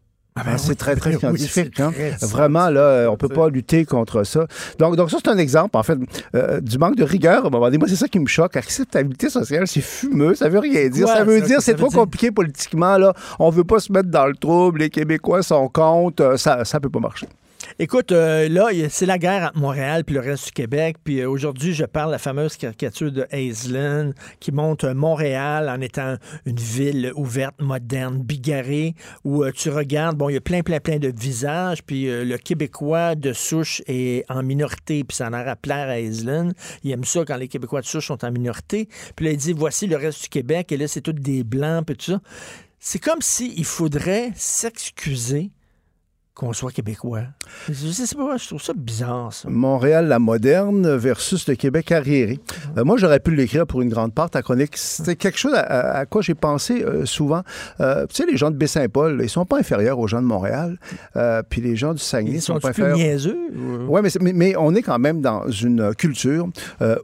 C'est très, très (laughs) oui, scientifique. hein. très Vraiment, là, on peut pas lutter contre ça. Donc, donc ça, c'est un exemple, en fait, euh, du manque de rigueur. À un moment donné, moi, c'est ça qui me choque. Acceptabilité sociale, c'est fumeux. Ça veut rien dire. Ouais, ça veut dire ça c'est trop dire- compliqué politiquement. Là. On veut pas se mettre dans le trouble. Les Québécois sont contre. Euh, Ça ça peut pas marcher. Écoute, euh, là, c'est la guerre entre Montréal puis le reste du Québec. Puis euh, aujourd'hui, je parle de la fameuse caricature de Aislinn qui montre Montréal en étant une ville ouverte, moderne, bigarrée, où euh, tu regardes, bon, il y a plein, plein, plein de visages. Puis le Québécois de souche est en minorité, puis ça en a à plaire à Aislinn. Il aime ça quand les Québécois de souche sont en minorité. Puis là, il dit, voici le reste du Québec, et là, c'est tout des Blancs, puis tout ça. C'est comme s'il faudrait s'excuser qu'on soit québécois. Je sais pas, je trouve ça bizarre, ça. Montréal la moderne versus le Québec arriéré. Euh, moi, j'aurais pu l'écrire pour une grande part, ta chronique. C'était quelque chose à, quoi j'ai pensé euh, souvent. Euh, tu sais, les gens de Baie-Saint-Paul, ils sont pas inférieurs aux gens de Montréal. Puis les gens du Saguenay Ils sont, sont pas plus inférieurs. niaiseux? Oui, mais, c'est- mais, mais on est quand même dans une culture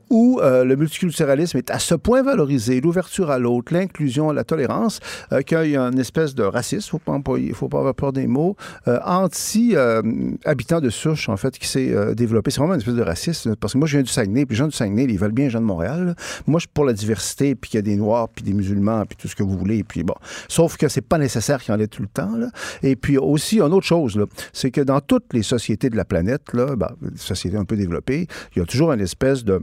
où le multiculturalisme est à ce point valorisé, l'ouverture à l'autre, l'inclusion, la tolérance, qu'il y a une espèce de racisme, pas employer- faut pas avoir peur des mots, euh, anti-habitant de souche, en fait, qui s'est euh, développé. C'est vraiment une espèce de racisme, parce que moi, je viens du Saguenay, puis les gens du Saguenay, ils veulent bien les gens de Montréal. Moi, je suis pour la diversité, puis qu'il y a des Noirs, puis des musulmans, puis tout ce que vous voulez, puis bon. Sauf que c'est pas nécessaire qu'il y en ait tout le temps, là. Et puis aussi, une autre chose, c'est que dans toutes les sociétés de la planète, là, ben, sociétés un peu développées, il y a toujours une espèce de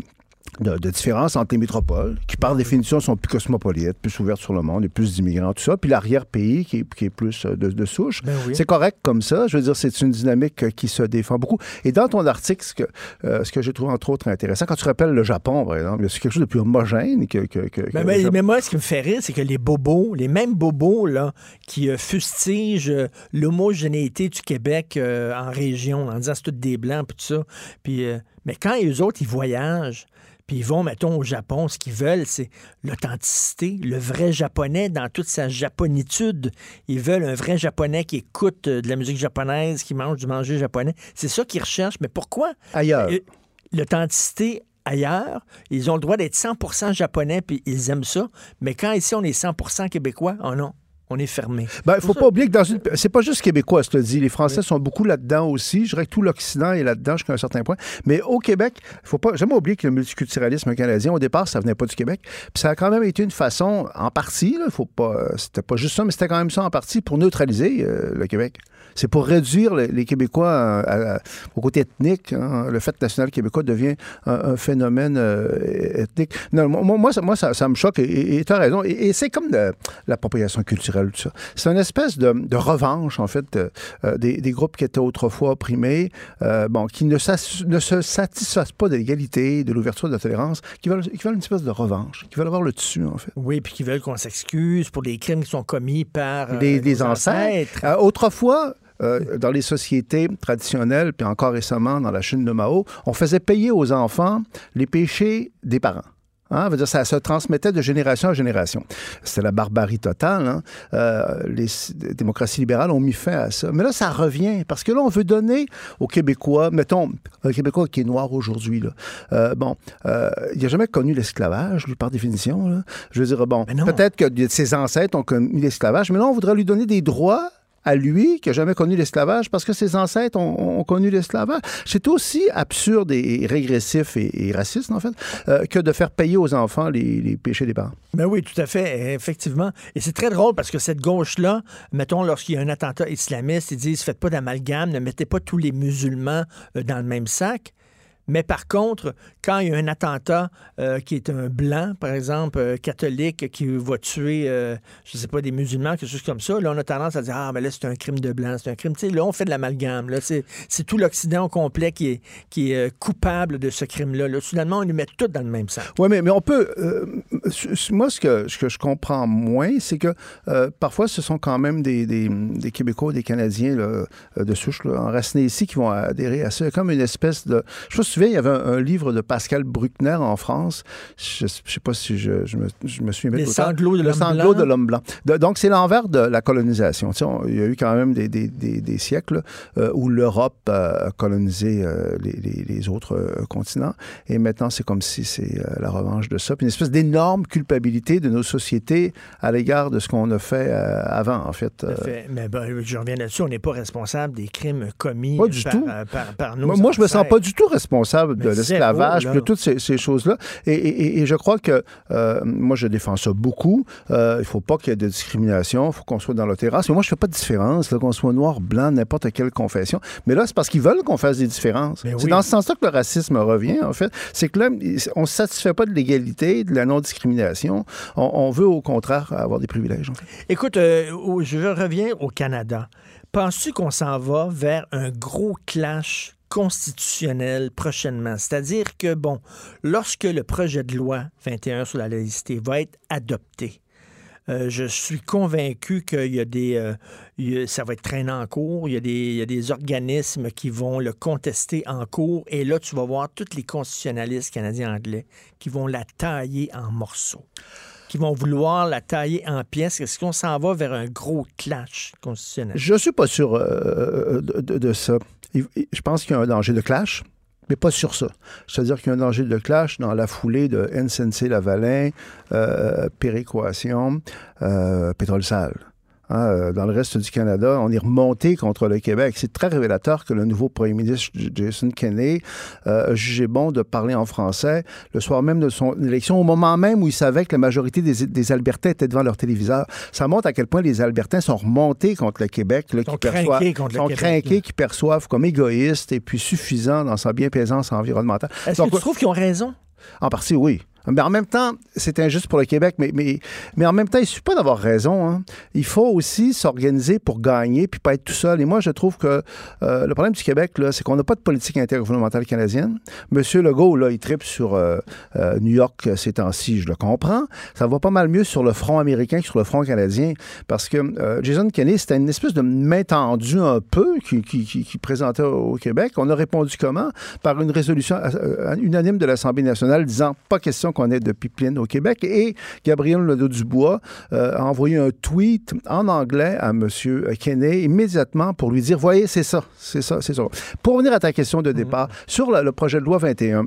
de, de différence entre les métropoles, qui par définition sont plus cosmopolites, plus ouvertes sur le monde, et plus d'immigrants, tout ça, puis l'arrière-pays qui, est- qui est plus euh, de, de souche. Ben oui. C'est correct comme ça. Je veux dire, c'est une dynamique euh, qui se défend beaucoup. Et dans ton article, ce que, euh, ce que j'ai trouvé entre autres intéressant, quand tu rappelles le Japon, par exemple, c'est quelque chose de plus homogène que... que, que- que Mais, moi, ce qui me fait rire, c'est que les bobos, les mêmes bobos là, qui euh, fustigent euh, l'homogénéité du Québec en région, en disant c'est tous des blancs, puis tout ça. Puis, mais quand eux autres, ils voyagent, puis ils vont, mettons, au Japon, ce qu'ils veulent, c'est l'authenticité, le vrai japonais dans toute sa japonitude. Ils veulent un vrai japonais qui écoute euh, de la musique japonaise, qui mange du manger japonais. C'est ça qu'ils recherchent. Mais pourquoi? Ailleurs. Euh, L'authenticité ailleurs, ils ont le droit d'être 100% japonais, puis ils aiment ça. Mais quand ici, on est 100% québécois, oh non, on est fermé. Ben, il faut pas oublier que dans une. C'est pas juste québécois, je te le dis. Les Français sont beaucoup là-dedans aussi. Je dirais que tout l'Occident est là-dedans jusqu'à un certain point. Mais au Québec, il faut pas jamais oublier que le multiculturalisme canadien, au départ, ça venait pas du Québec. Puis ça a quand même été une façon, en partie, là, faut pas. C'était pas juste ça, mais c'était quand même ça en partie pour neutraliser euh, le Québec. C'est pour réduire les, les Québécois euh, à- à- au côté ethnique. hein. Le fait national québécois devient un, un phénomène euh, ethnique. Non, moi, moi, ça, moi, ça, ça me choque et tu as raison. Et, et c'est comme l'appropriation culturelle, tout ça. C'est une espèce de, de revanche, en fait, euh, des, des groupes qui étaient autrefois opprimés, euh, bon, qui ne, se satisfassent pas de l'égalité, de l'ouverture, de la tolérance, qui veulent, qui veulent une espèce de revanche, qui veulent avoir le dessus, en fait. Oui, puis qui veulent qu'on s'excuse pour les crimes qui sont commis par Les, les ancêtres. Euh, autrefois, euh, dans les sociétés traditionnelles, puis encore récemment dans la Chine de Mao, on faisait payer aux enfants les péchés des parents. Hein, veut dire, ça se transmettait de génération en génération. C'était la barbarie totale. hein. Euh, les, démocraties libérales ont mis fin à ça. Mais là, ça revient parce que là, on veut donner aux Québécois, mettons, un Québécois qui est noir aujourd'hui, euh, bon, euh, il n'a jamais connu l'esclavage, lui, par définition. là. Je veux dire, bon, peut-être que ses ancêtres ont connu l'esclavage, mais là, on voudrait lui donner des droits à lui qui n'a jamais connu l'esclavage parce que ses ancêtres ont, connu l'esclavage. C'est aussi absurde et régressif et, raciste, en fait, euh, que de faire payer aux enfants les, péchés des parents. Ben oui, tout à fait, effectivement. Et c'est très drôle parce que cette gauche-là, mettons, lorsqu'il y a un attentat islamiste, ils disent faites pas d'amalgame, ne mettez pas tous les musulmans euh, dans le même sac. Mais par contre, quand il y a un attentat euh, qui est un blanc, par exemple, euh, catholique, qui va tuer, euh, je ne sais pas, des musulmans, quelque chose comme ça, là, on a tendance à dire Ah, mais là, c'est un crime de blanc, c'est un crime. Là, on fait de l'amalgame. C'est, tout l'Occident complet qui est, coupable de ce crime-là. Là, soudainement, on lui met tout dans le même sac. Oui, mais on peut. Moi, ce que, ce que je comprends moins, c'est que parfois, ce sont quand même des, des, des Québécois, des Canadiens là, de souche, là, enracinés ici, qui vont adhérer à ça. Comme une espèce de. Je sais souviens, il y avait un, un, livre de Pascal Bruckner en France. Je ne sais pas si je, je, me, je me souviens Les sanglots de Le l'homme sanglot blanc. de l'homme blanc. De- donc, c'est l'envers de la colonisation. Tu sais, on- il y a eu quand même des, des, des, siècles euh, où l'Europe euh, a colonisé euh, les, les, les autres euh, continents. Et maintenant, c'est comme si c'est euh, la revanche de ça. Puis une espèce d'énorme culpabilité de nos sociétés à l'égard de ce qu'on a fait euh, avant, en fait. À fait. Mais ben, je reviens là-dessus, on n'est pas responsable des crimes commis Pas du par, tout. euh, par, par nos Moi, moi, je me sens ancêtres. pas du tout responsable de l'esclavage, de toutes ces, ces choses-là. Et, et- et je crois que euh, moi, je défends ça beaucoup. Euh, il faut pas qu'il y ait de discrimination. Il faut qu'on soit dans la terrasse. Mais moi, je fais pas de différence, qu'on soit noir, blanc, n'importe quelle confession. Mais là, c'est parce qu'ils veulent qu'on fasse des différences. C'est dans ce sens-là que le racisme revient, en fait. C'est que là, on se satisfait pas de l'égalité, de la non-discrimination. On, veut, au contraire, avoir des privilèges. Écoute, euh, je reviens au Canada. Penses-tu qu'on s'en va vers un gros clash constitutionnel prochainement? C'est-à-dire que, bon, lorsque le projet de loi 21 sur la laïcité va être adopté, euh, je suis convaincu qu'il y a des. euh, ça va être traîné en cours. Il y, a des, organismes qui vont le contester en cours. Et là, tu vas voir tous les constitutionnalistes canadiens-anglais qui vont la tailler en morceaux qui vont vouloir la tailler en pièces. Est-ce qu'on s'en va vers un gros clash constitutionnel? Je suis pas sûr euh, de, ça. Je pense qu'il y a un danger de clash, mais pas sur ça. C'est-à-dire qu'il y a un danger de clash dans la foulée de NCNC Lavalin, euh, péréquation, euh, pétrole sale. Hein, euh, dans le reste du Canada, on est remonté contre le Québec. C'est très révélateur que le nouveau premier ministre Jason Kenney euh, a jugé bon de parler en français le soir même de son élection, au moment même où il savait que la majorité des, des Albertains étaient devant leur téléviseur. Ça montre à quel point les Albertains sont remontés contre le Québec, là, qui perçoivent- contre le sont Québec, là. qui perçoivent comme égoïste et puis suffisant dans sa bienplaisance environnementale. Est-ce que tu trouves qu'ils ont raison? en partie, oui. Mais en même temps, c'est injuste pour le Québec, mais, mais, mais en même temps, il suffit pas d'avoir raison. hein. Il faut aussi s'organiser pour gagner, puis pas être tout seul. Et moi, je trouve que euh, le problème du Québec, c'est qu'on n'a pas de politique intergouvernementale canadienne. Monsieur Legault, là, il tripe sur euh, euh, New York ces temps-ci, je le comprends. Ça va pas mal mieux sur le front américain que sur le front canadien, parce que Jason Kenney, c'était une espèce de main tendue un peu qui, qui, qui- présentait au Québec. On a répondu comment? Par une résolution unanime de l'Assemblée nationale disant pas question qu'on ait de pipeline au Québec. Et Gabriel Nadeau-Dubois euh, a envoyé un tweet en anglais à M. Kenney immédiatement pour lui dire, voyez, c'est ça, c'est ça, c'est ça. Pour revenir à ta question de départ, sur le, le projet de loi 21,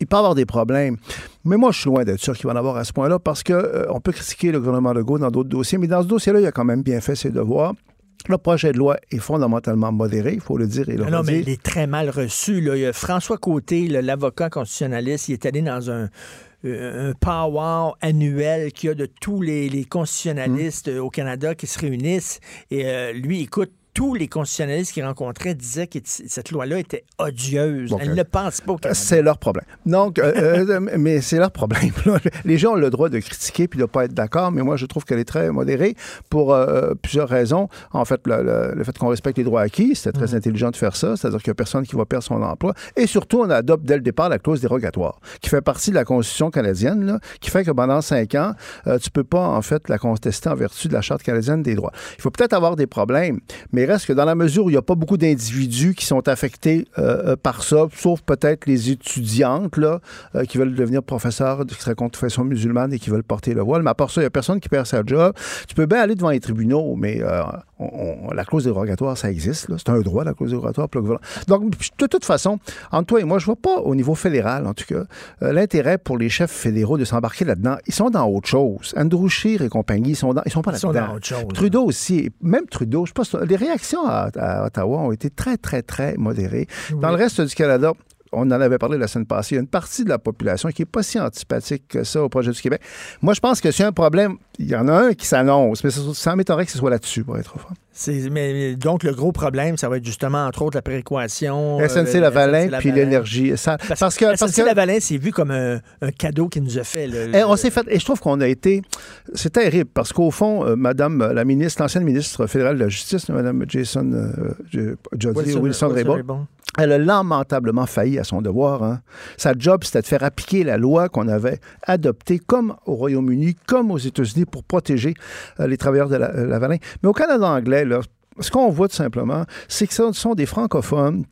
il peut y avoir des problèmes. Mais moi, je suis loin d'être sûr qu'il va en avoir à ce point-là parce qu'on on peut critiquer le gouvernement Legault dans d'autres dossiers, mais dans ce dossier-là, il a quand même bien fait ses devoirs. Le projet de loi est fondamentalement modéré, il faut le dire et le Ah Non, mais il est très mal reçu. Là. Il y a François Côté, l'avocat constitutionnaliste, il est allé dans un, euh, un powwow annuel qu'il y a de tous les, les constitutionnalistes euh, au Canada qui se réunissent. Et euh, lui, écoute, tous les constitutionnalistes qu'il rencontrait disaient que cette loi-là était odieuse. Donc, Elle euh, ne passe pas au. C'est leur problème. Donc, euh, euh, (laughs) mais c'est leur problème. Les gens ont le droit de critiquer puis de ne pas être d'accord, mais moi, je trouve qu'elle est très modérée pour euh, plusieurs raisons. En fait, le, le- le fait qu'on respecte les droits acquis, c'était très intelligent de faire ça, c'est-à-dire qu'il n'y a personne qui va perdre son emploi. Et surtout, on adopte dès le départ la clause dérogatoire, qui fait partie de la Constitution canadienne, là, qui fait que pendant cinq ans, euh, tu peux pas, en fait, la contester en vertu de la Charte canadienne des droits. Il faut peut-être avoir des problèmes, mais il reste que dans la mesure où il n'y a pas beaucoup d'individus qui sont affectés euh, euh, par ça, sauf peut-être les étudiantes là, euh, qui veulent devenir professeurs, seraient confession musulmane et qui veulent porter le voile. Mais à part ça, il n'y a personne qui perd sa job. Tu peux bien aller devant les tribunaux, mais on- on- la clause dérogatoire, ça existe. C'est un droit, la clause dérogatoire. pour le gouvernement. Donc, de toute façon, entre toi et moi, je vois pas au niveau fédéral, en tout cas, euh, l'intérêt pour les chefs fédéraux de s'embarquer là-dedans. Ils sont dans autre chose. Andrew Scheer et compagnie, ils sont, dans, ils sont pas Ils sont là-dedans. dans autre chose. Trudeau aussi. Même Trudeau, je pense que les réactions à, à Ottawa ont été très, très, très modérées. Dans le reste du Canada, on en avait parlé la semaine passée, il y a une partie de la population qui n'est pas si antipathique que ça au projet du Québec. Moi, je pense que a un problème, il y en a un qui s'annonce, mais ça, m'étonnerait que ce soit là-dessus, pour être franc. Mais, donc, le gros problème, ça va être justement, entre autres, la prééquation. SNC euh, Lavalin, SNC puis Lavalin. l'énergie. Ça- Parce, Parce, que, SNC Lavalin, c'est vu comme un, un cadeau qu'il nous a fait. le- Eh, on s'est fait, et je trouve qu'on a été, c'est terrible, parce qu'au fond, euh, Madame euh, la ministre, l'ancienne ministre fédérale de la Justice, Madame Jason euh, Jody Wilson, Raybould. elle a lamentablement failli à son devoir. hein. Sa job, c'était de faire appliquer la loi qu'on avait adoptée, comme au Royaume-Uni, comme aux États-Unis, pour protéger euh, les travailleurs de la, euh, Lavalin. Mais au Canada anglais, là, ce qu'on voit tout simplement, c'est que ce sont des francophones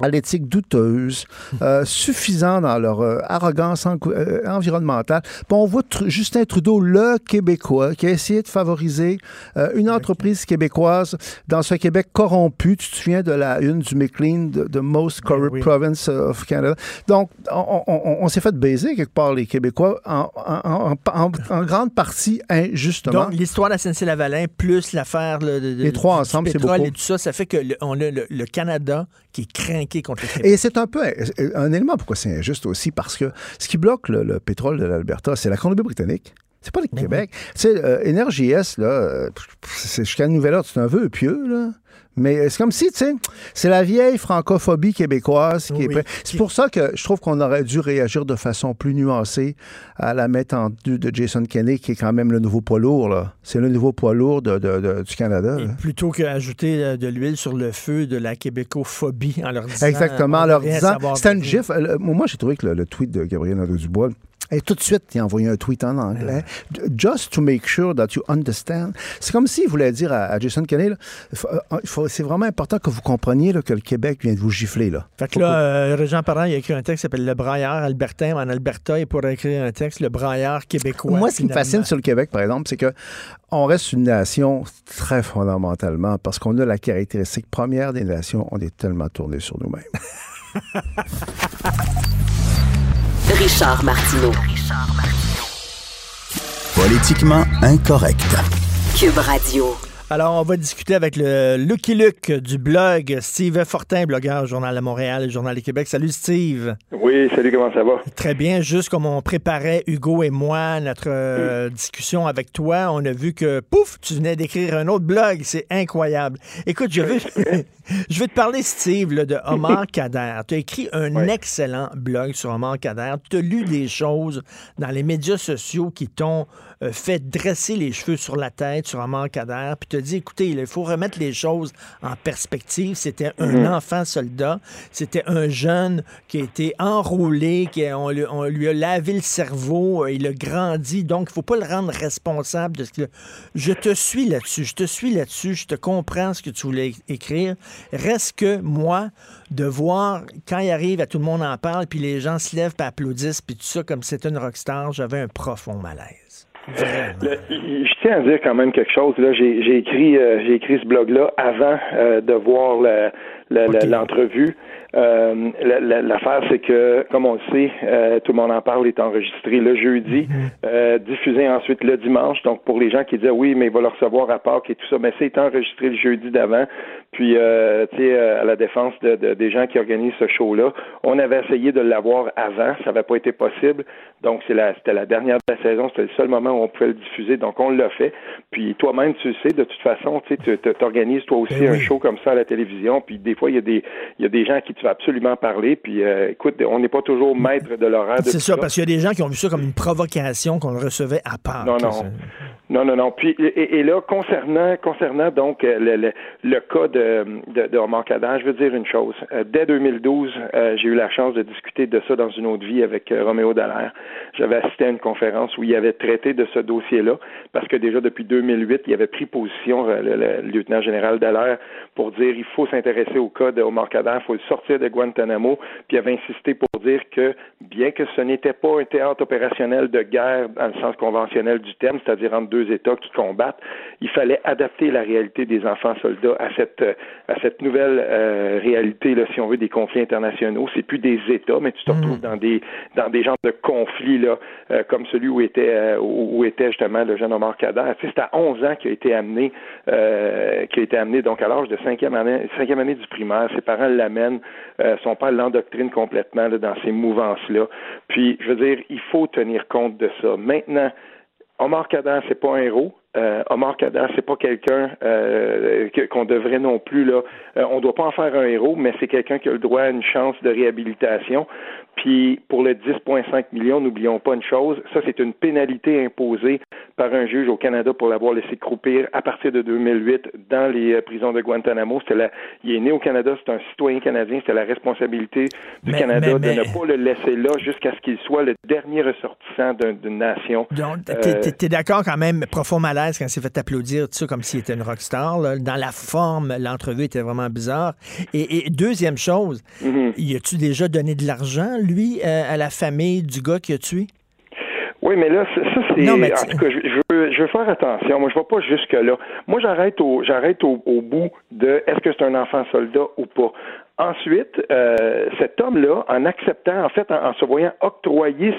à l'éthique douteuse, euh, (laughs) suffisants dans leur euh, arrogance en- euh, environnementale. Puis on voit Justin Trudeau, le Québécois, qui a essayé de favoriser euh, une entreprise québécoise dans ce Québec corrompu. Tu te souviens de la une du McLean, de, de Most Corrupt oui. Province of Canada? Donc, on, on- on- on s'est fait baiser quelque part, les Québécois, en, (laughs) grande partie injustement. Donc, l'histoire de la SNC-Lavalin, plus l'affaire là, de, de- Les trois ensemble, c'est beaucoup. et tout ça, ça fait que le- on a le, le Canada qui est craqué contre le Québec. Et c'est un peu un, élément pourquoi c'est injuste aussi, parce que ce qui bloque le, le pétrole de l'Alberta, c'est la Colombie-Britannique. C'est pas le Mais Québec. Tu sais, euh, Énergie S, là, euh, c'est jusqu'à Nouvelle Ordre, c'est un vœu pieux, là. Mais c'est comme si, tu sais, c'est la vieille francophobie québécoise qui est Oui. C'est pour ça que je trouve qu'on aurait dû réagir de façon plus nuancée à la métendue de Jason Kenney, qui est quand même le nouveau poids lourd, là. C'est le nouveau poids lourd de- de- de- du Canada. Et plutôt qu'ajouter euh, de l'huile sur le feu de la québécophobie en leur disant... Exactement, en leur disant. C'était une gifle. Euh, Moi, j'ai trouvé que le, le tweet de Gabriel Nadeau-Dubois, et tout de suite, il a envoyé un tweet en anglais. Just to make sure that you understand. C'est comme s'il voulait dire à, à Jason Kenney, euh, c'est vraiment important que vous compreniez là, que le Québec vient de vous gifler. Là. Fait que là, euh, Parent, il a écrit un texte qui s'appelle Le braillard albertain. En Alberta, il pourrait écrire un texte, Le braillard québécois. Moi, ce qui me fascine sur le Québec, par exemple, c'est que on reste une nation très fondamentalement parce qu'on a la caractéristique première des nations, on est tellement tourné sur nous-mêmes. (laughs) Richard Martineau. Politiquement incorrect. Cube Radio. Alors, on va discuter avec le Lucky Luke du blog Steve Fortin, blogueur Journal de Montréal et Journal du Québec. Salut Steve. Oui, salut, comment ça va? Très bien. Juste comme on préparait, Hugo et moi, notre euh, discussion avec toi, on a vu que, pouf, tu venais d'écrire un autre blog. C'est incroyable. Écoute, je veux, (laughs) (laughs) je veux te parler, Steve, là, de Omar (laughs) Kader. Tu as écrit un Ouais. excellent blog sur Omar Kader. Tu as lu des choses dans les médias sociaux qui t'ont euh, fait dresser les cheveux sur la tête sur Omar Kader. Puis tu as dit, écoutez, il faut remettre les choses en perspective. C'était un enfant soldat. C'était un jeune qui a été enrôlé, qui a- on, lui, on lui a lavé le cerveau, euh, il a grandi. Donc, il faut pas le rendre responsable de ce que... Je te suis là-dessus. Je te suis là-dessus. Je te comprends ce que tu voulais écrire. Reste que moi, de voir quand il arrive, à tout le monde en parle, puis les gens se lèvent, puis applaudissent, puis tout ça, comme si c'était une rockstar, j'avais un profond malaise. Le- je tiens à dire quand même quelque chose. Là, j'ai, j'ai écrit, euh, j'ai écrit ce blog-là avant euh, de voir l'entrevue. Euh, la- la- l'affaire, c'est que, comme on le sait, euh, tout le monde en parle, est enregistré le jeudi, euh, diffusé ensuite le dimanche. Donc, pour les gens qui disaient oui, mais il va le recevoir à Pâques et tout ça, mais c'est enregistré le jeudi d'avant. Puis, euh, tu sais, euh, à la défense de, de- des gens qui organisent ce show-là, on avait essayé de l'avoir avant, ça n'avait pas été possible. Donc, c'est la, c'était la dernière de la saison, c'était le seul moment où on pouvait le diffuser. Donc, on l'a fait. Puis, toi-même, tu le sais, de toute façon, tu sais, tu t'organises toi aussi Ben un show comme ça à la télévision. Puis, des fois, il y a des, il y a des gens qui tu absolument parler. Puis, euh, écoute, on n'est pas toujours maître de l'horaire. C'est ça, parce qu'il y a des gens qui ont vu ça comme une provocation qu'on le recevait à part. Non, non. Non, non, non. Puis et, et là, concernant concernant donc euh, le, le, le cas de de, de, je veux dire une chose. Euh, dès 2012, euh, j'ai eu la chance de discuter de ça dans une autre vie avec euh, Roméo Dallaire. J'avais assisté à une conférence où il avait traité de ce dossier-là, parce que déjà depuis 2008, il avait pris position, le, lieutenant général Dallaire, pour dire il faut s'intéresser au cas de Omar il faut le sortir de Guantanamo, puis avait insisté pour dire que, bien que ce n'était pas un théâtre opérationnel de guerre dans le sens conventionnel du terme, c'est-à-dire entre deux États qui combattent, il fallait adapter la réalité des enfants soldats à cette, à cette nouvelle euh, réalité, là, si on veut, des conflits internationaux. C'est plus des États, mais tu te retrouves mm. dans des dans des genres de conflits là, euh, comme celui où était euh, où, était justement le jeune Omar Kader. Tu sais, c'est à 11 ans qu'il a été amené qui a été amené donc à l'âge de cinquième année cinquième année du primaire. Ses parents l'amènent, son père l'endoctrine complètement dans ces mouvances là. Puis je veux dire, il faut tenir compte de ça. Maintenant, Omar Kader, c'est pas un héros. Euh, Omar Kadar, c'est pas quelqu'un euh, qu'on devrait non plus là. Euh, on doit pas en faire un héros, mais c'est quelqu'un qui a le droit à une chance de réhabilitation. Puis pour le 10,5 millions, n'oublions pas une chose, ça c'est une pénalité imposée par un juge au Canada pour l'avoir laissé croupir à partir de 2008 dans les euh, prisons de Guantanamo. La, il est né au Canada, c'est un citoyen canadien, c'était la responsabilité du Canada de ne pas le laisser là jusqu'à ce qu'il soit le dernier ressortissant d'une nation. Donc, t'es, d'accord quand même, profond malaise quand il s'est fait applaudir, tout ça, comme s'il était une rockstar. Dans la forme, l'entrevue était vraiment bizarre. Et, deuxième chose, mm-hmm. y a-tu déjà donné de l'argent, lui, euh, à la famille du gars qui a tué? Oui, mais là, ça, c'est. En tout cas, je, veux, je veux faire attention. Moi, je ne vais pas jusque-là. Moi, j'arrête au, j'arrête au, bout de est-ce que c'est un enfant soldat ou pas. Ensuite, euh, cet homme-là, en acceptant, en fait, en, se voyant octroyer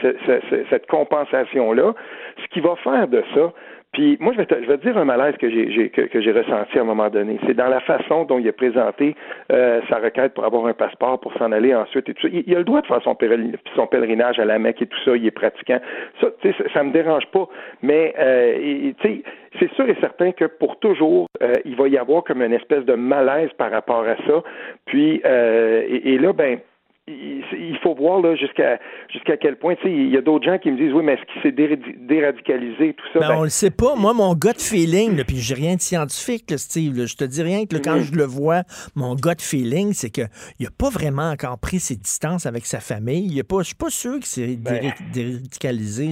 cette compensation-là, ce qu'il va faire de ça, puis moi, je vais te, je vais te dire un malaise que j'ai que, que j'ai ressenti à un moment donné. C'est dans la façon dont il a présenté euh, sa requête pour avoir un passeport pour s'en aller ensuite et tout ça. Il, a le droit de faire son, pèlerinage à la Mecque et tout ça. Il est pratiquant. Ça, tu sais, ça me dérange pas. Mais euh, tu sais, c'est sûr et certain que pour toujours, euh, il va y avoir comme une espèce de malaise par rapport à ça. Puis euh, et, et là, ben il faut voir là jusqu'à jusqu'à quel point. Il y a d'autres gens qui me disent oui, mais est-ce qu'il s'est déradicalisé tout ça? Ben, ben, on le sait pas. Moi, mon gut feeling, puis j'ai rien de scientifique, Steve. je te dis rien que quand mm-hmm. je le vois, mon gut feeling, c'est qu'il n'a pas vraiment encore pris ses distances avec sa famille. Il pas, je suis pas sûr qu'il s'est ben. déradicalisé.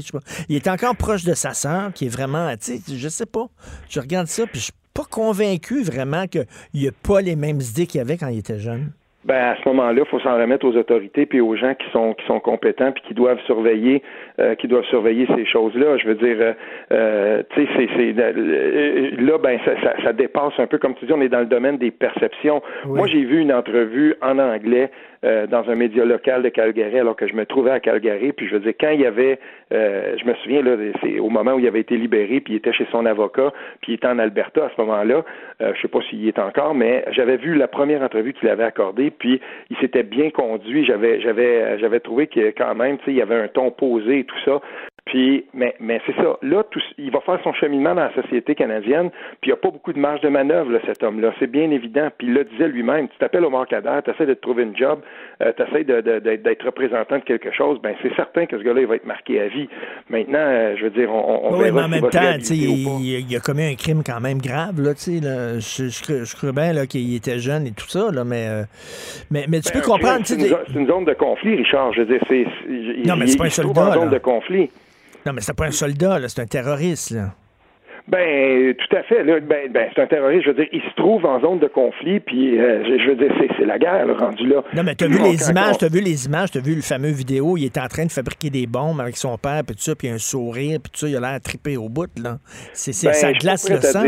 Il est encore proche de sa sœur, qui est vraiment, tu sais, je sais pas. Je regarde ça, puis je suis pas convaincu vraiment qu'il n'y a pas les mêmes idées qu'il avait quand il était jeune ben à ce moment-là, il faut s'en remettre aux autorités puis aux gens qui sont qui sont compétents puis qui doivent surveiller euh, qui doivent surveiller ces choses-là. Je veux dire, euh, euh tu sais, c'est là ben ça, ça, ça, dépasse un peu comme tu dis, on est dans le domaine des perceptions. Moi, j'ai vu une entrevue en anglais euh, dans un média local de Calgary alors que je me trouvais à Calgary. Puis je veux dire, quand il y avait, euh, je me souviens là, c'est au moment où il avait été libéré, puis il était chez son avocat, puis il était en Alberta à ce moment-là. Euh, je sais pas s'il y est encore, mais j'avais vu la première entrevue qu'il avait accordée, puis il s'était bien conduit. J'avais, j'avais, j'avais trouvé que quand même, tu sais, il y avait un ton posé et tout ça. Puis, mais, mais c'est ça. Là, tout, il va faire son cheminement dans la société canadienne, puis il n'y a pas beaucoup de marge de manœuvre, là, cet homme-là. C'est bien évident. Puis il le disait lui-même. Tu t'appelles Omar Kader, tu essaies de te trouver une job, euh, tu essaies d'être représentant de quelque chose. Ben, c'est certain que ce gars-là, il va être marqué à vie. Maintenant, euh, je veux dire, on, on oui, mais en même temps, il, il, a commis un crime quand même grave, là, tu sais. Là. Je, je, je, crois bien là, qu'il était jeune et tout ça, là, mais, euh, mais, mais tu peux ben, comprendre. C'est une, une, zone de conflit, Richard. Je veux dire, c'est. Non, mais c'est pas un soldat. zone de conflit. Non, mais c'est pas un soldat, c'est un terroriste. Là. Ben, tout à fait. Là, ben, ben, c'est un terroriste. Je veux dire, il se trouve en zone de conflit, puis euh, je veux dire, c'est, la guerre, rendu là. Non, mais t'as vu les images, t'as vu les images, t'as vu le fameux vidéo. Il est en train de fabriquer des bombes avec son père, puis tout ça, puis un sourire, puis tout ça, il a l'air trippé au bout, là. C'est, c'est ça ben, glace le sang.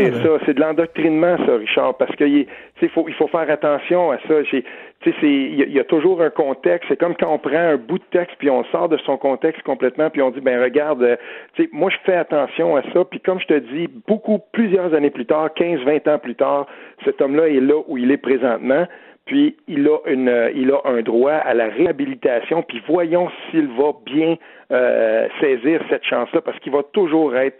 C'est de l'endoctrinement, ça, Richard, parce qu'il faut, il faut faire attention à ça. J'ai, tu sais, il y, a toujours un contexte. C'est comme quand on prend un bout de texte puis on sort de son contexte complètement puis on dit ben regarde, euh, tu sais, moi je fais attention à ça. Puis comme je te dis, beaucoup plusieurs années plus tard, 15, 20 ans plus tard, cet homme-là est là où il est présentement. Puis il a une, euh, il a un droit à la réhabilitation. Puis voyons s'il va bien euh, saisir cette chance-là parce qu'il va toujours être,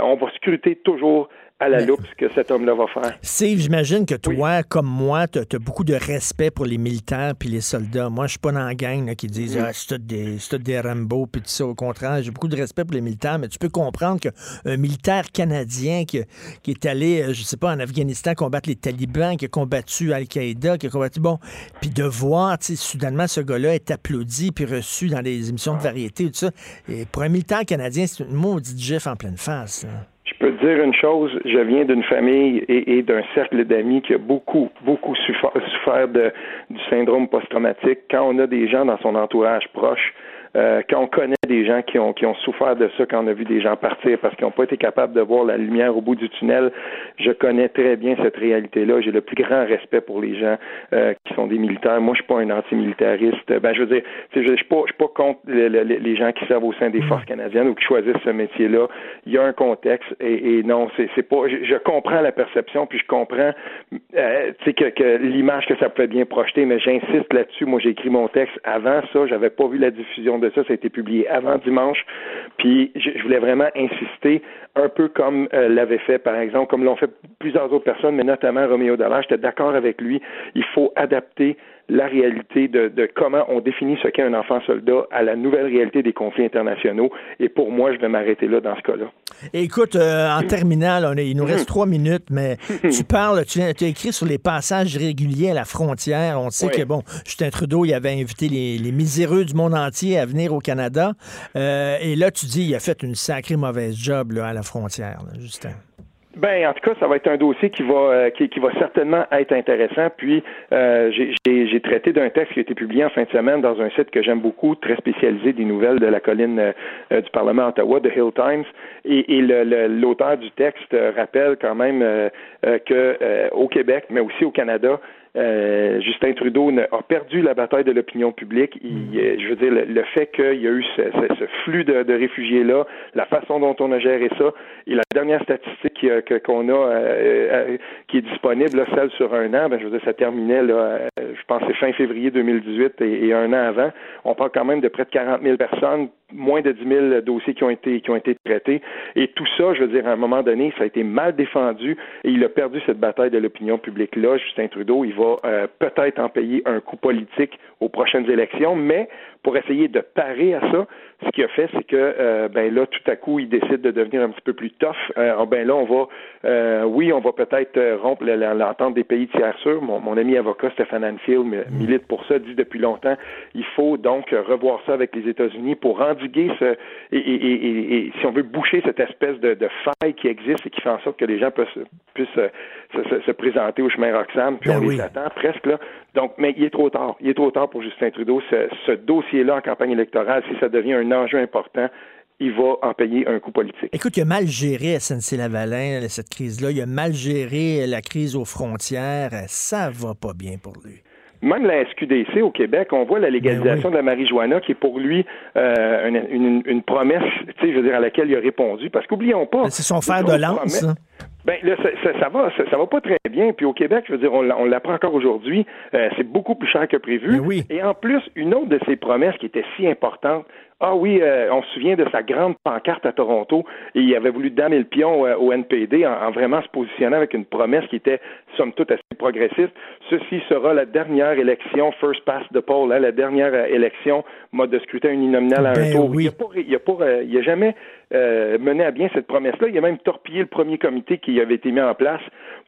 on va scruter toujours à la loupe ce que cet homme-là va faire. Steve, j'imagine que toi, comme moi, tu as, beaucoup de respect pour les militaires puis les soldats. Moi, je suis pas dans la gang qui disent ah, c'est des, des Rambo puis tout ça. Au contraire, j'ai beaucoup de respect pour les militaires, mais tu peux comprendre qu'un militaire canadien qui, qui, est allé, euh, je sais pas, en Afghanistan combattre les talibans, qui a combattu Al-Qaïda, qui a combattu. Bon, puis de voir, tu sais, soudainement, ce gars-là est applaudi puis reçu dans des émissions de variété, tout ça. Et pour un militaire canadien, c'est une maudite gif en pleine face. Je peux te dire une chose, je viens d'une famille et, d'un cercle d'amis qui a beaucoup, beaucoup souffert, de, du syndrome post-traumatique. Quand on a des gens dans son entourage proche euh, quand on connaît des gens qui ont, qui ont souffert de ça, quand on a vu des gens partir parce qu'ils n'ont pas été capables de voir la lumière au bout du tunnel, je connais très bien cette réalité-là. J'ai le plus grand respect pour les gens euh, qui sont des militaires. Moi, je suis pas un antimilitariste. Ben, je veux dire, je ne suis pas, je suis pas contre les, gens qui servent au sein des forces canadiennes ou qui choisissent ce métier-là. Il y a un contexte et, et non, c'est, c'est pas. Je, comprends la perception, puis je comprends, euh, que, que l'image que ça peut bien projeter, mais j'insiste là-dessus. Moi, j'ai écrit mon texte avant ça. J'avais pas vu la diffusion de ça. Ça a été publié avant dimanche. Puis je, voulais vraiment insister, un peu comme euh, l'avait fait, par exemple, comme l'ont fait plusieurs autres personnes, mais notamment Roméo Dallaire. J'étais d'accord avec lui. Il faut adapter la réalité de, comment on définit ce qu'est un enfant soldat à la nouvelle réalité des conflits internationaux. Et pour moi, je vais m'arrêter là dans ce cas-là. Écoute, euh, en terminal, on il nous reste trois minutes, mais tu parles, tu, as écrit sur les passages réguliers à la frontière. On sait que, bon, Justin Trudeau, il avait invité les, miséreux du monde entier à venir au Canada. Euh, et là, tu dis, il a fait une sacrée mauvaise job là, à la frontière, Justin. Ben, en tout cas, ça va être un dossier qui va euh, qui, va certainement être intéressant. Puis, euh, j'ai traité d'un texte qui a été publié en fin de semaine dans un site que j'aime beaucoup, très spécialisé des nouvelles de la colline euh, du Parlement Ottawa, The Hill Times. Et, et l'auteur du texte rappelle quand même que au Québec, mais aussi au Canada, euh, Justin Trudeau a perdu la bataille de l'opinion publique. Il, mm. euh, je veux dire, le, fait qu'il y a eu ce, ce, flux de, de réfugiés-là, la façon dont on a géré ça, et la dernière statistique qu'on a euh, qui est disponible, celle sur un an, ben, je veux dire, ça terminait, là, je pense, c'est fin février 2018 et, et, un an avant. On parle quand même de près de 40 000 personnes moins de 10 000 dossiers qui ont été qui ont été traités. Et tout ça, je veux dire, à un moment donné, ça a été mal défendu et il a perdu cette bataille de l'opinion publique là. Justin Trudeau, il va euh, peut-être en payer un coup politique aux prochaines élections, mais pour essayer de parer à ça, ce qu'il a fait, c'est que euh, ben là, tout à coup, il décide de devenir un petit peu plus tough. Euh, ah, ben là, on va, euh, oui, on va peut-être rompre l'entente des pays tiers sûrs. Mon, mon, ami avocat Stéphane Anfield milite pour ça, dit depuis longtemps. Il faut donc revoir ça avec les États-Unis pour endiguer ce et, et, et, si on veut boucher cette espèce de, de, faille qui existe et qui fait en sorte que les gens puissent, puissent se, se, présenter au chemin Roxham, puis ben on les attend presque là. Donc, mais il est trop tard. Il est trop tard pour Justin Trudeau. Ce, ce dossier-là en campagne électorale, si ça devient un enjeu important, il va en payer un coût politique. Écoute, il a mal géré SNC-Lavalin, cette crise-là. Il a mal géré la crise aux frontières. Ça va pas bien pour lui. Même la SQDC au Québec, on voit la légalisation ben de la marijuana qui est pour lui euh, une, une, promesse, tu sais, je veux dire, à laquelle il a répondu. Parce qu'oublions pas. C'est son fer de lance. Ben là, ça, ça, va, ça, va pas très bien. Puis au Québec, je veux dire, on, l'apprend encore aujourd'hui. Euh, c'est beaucoup plus cher que prévu. Oui. Et en plus, une autre de ces promesses qui était si importante, ah oui, euh, on se souvient de sa grande pancarte à Toronto et il avait voulu damer le pion euh, au NPD en, vraiment se positionnant avec une promesse qui était, somme toute, assez progressiste. Ceci sera la dernière élection first past the poll, hein, la dernière euh, élection mode de scrutin uninominal à un ben tour. Oui. Il n'a pas, a, a jamais mené à bien cette promesse-là. Il a même torpillé le premier comité qui avait été mis en place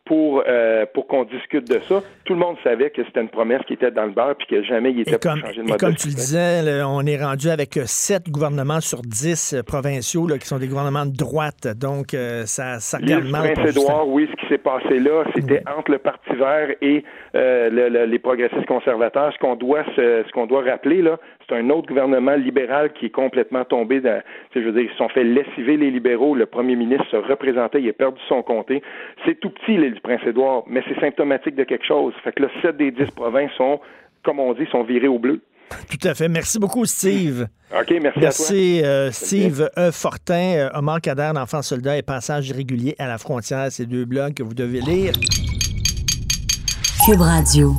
pour, euh, pour qu'on discute de ça. Tout le monde savait que c'était une promesse qui était dans le beurre puis que jamais il était pour changer de mode Et comme tu le disais, on est rendu avec sept gouvernements sur dix euh, provinciaux là, qui sont des gouvernements de droite. Donc, euh, ça, ça. Prince-Édouard, oui, ce qui s'est passé là, c'était entre le Parti vert et les progressistes conservateurs. Ce qu'on doit, ce qu'on doit rappeler, là, c'est un autre gouvernement libéral qui est complètement tombé dans, je veux dire, ils se sont fait lessiver les libéraux. Le premier ministre se représentait, il a perdu son comté. C'est tout petit, du Prince-Édouard, mais c'est symptomatique de quelque chose. Fait que là, 7 des 10 provinces sont, comme on dit, sont virées au bleu. Tout à fait. Merci beaucoup, Steve. OK, merci, merci à toi. Euh, Steve E. Fortin, euh, Omar Kader, d'Enfants soldats et passage irrégulier à la frontière. Ces deux blogs que vous devez lire. Cube Radio.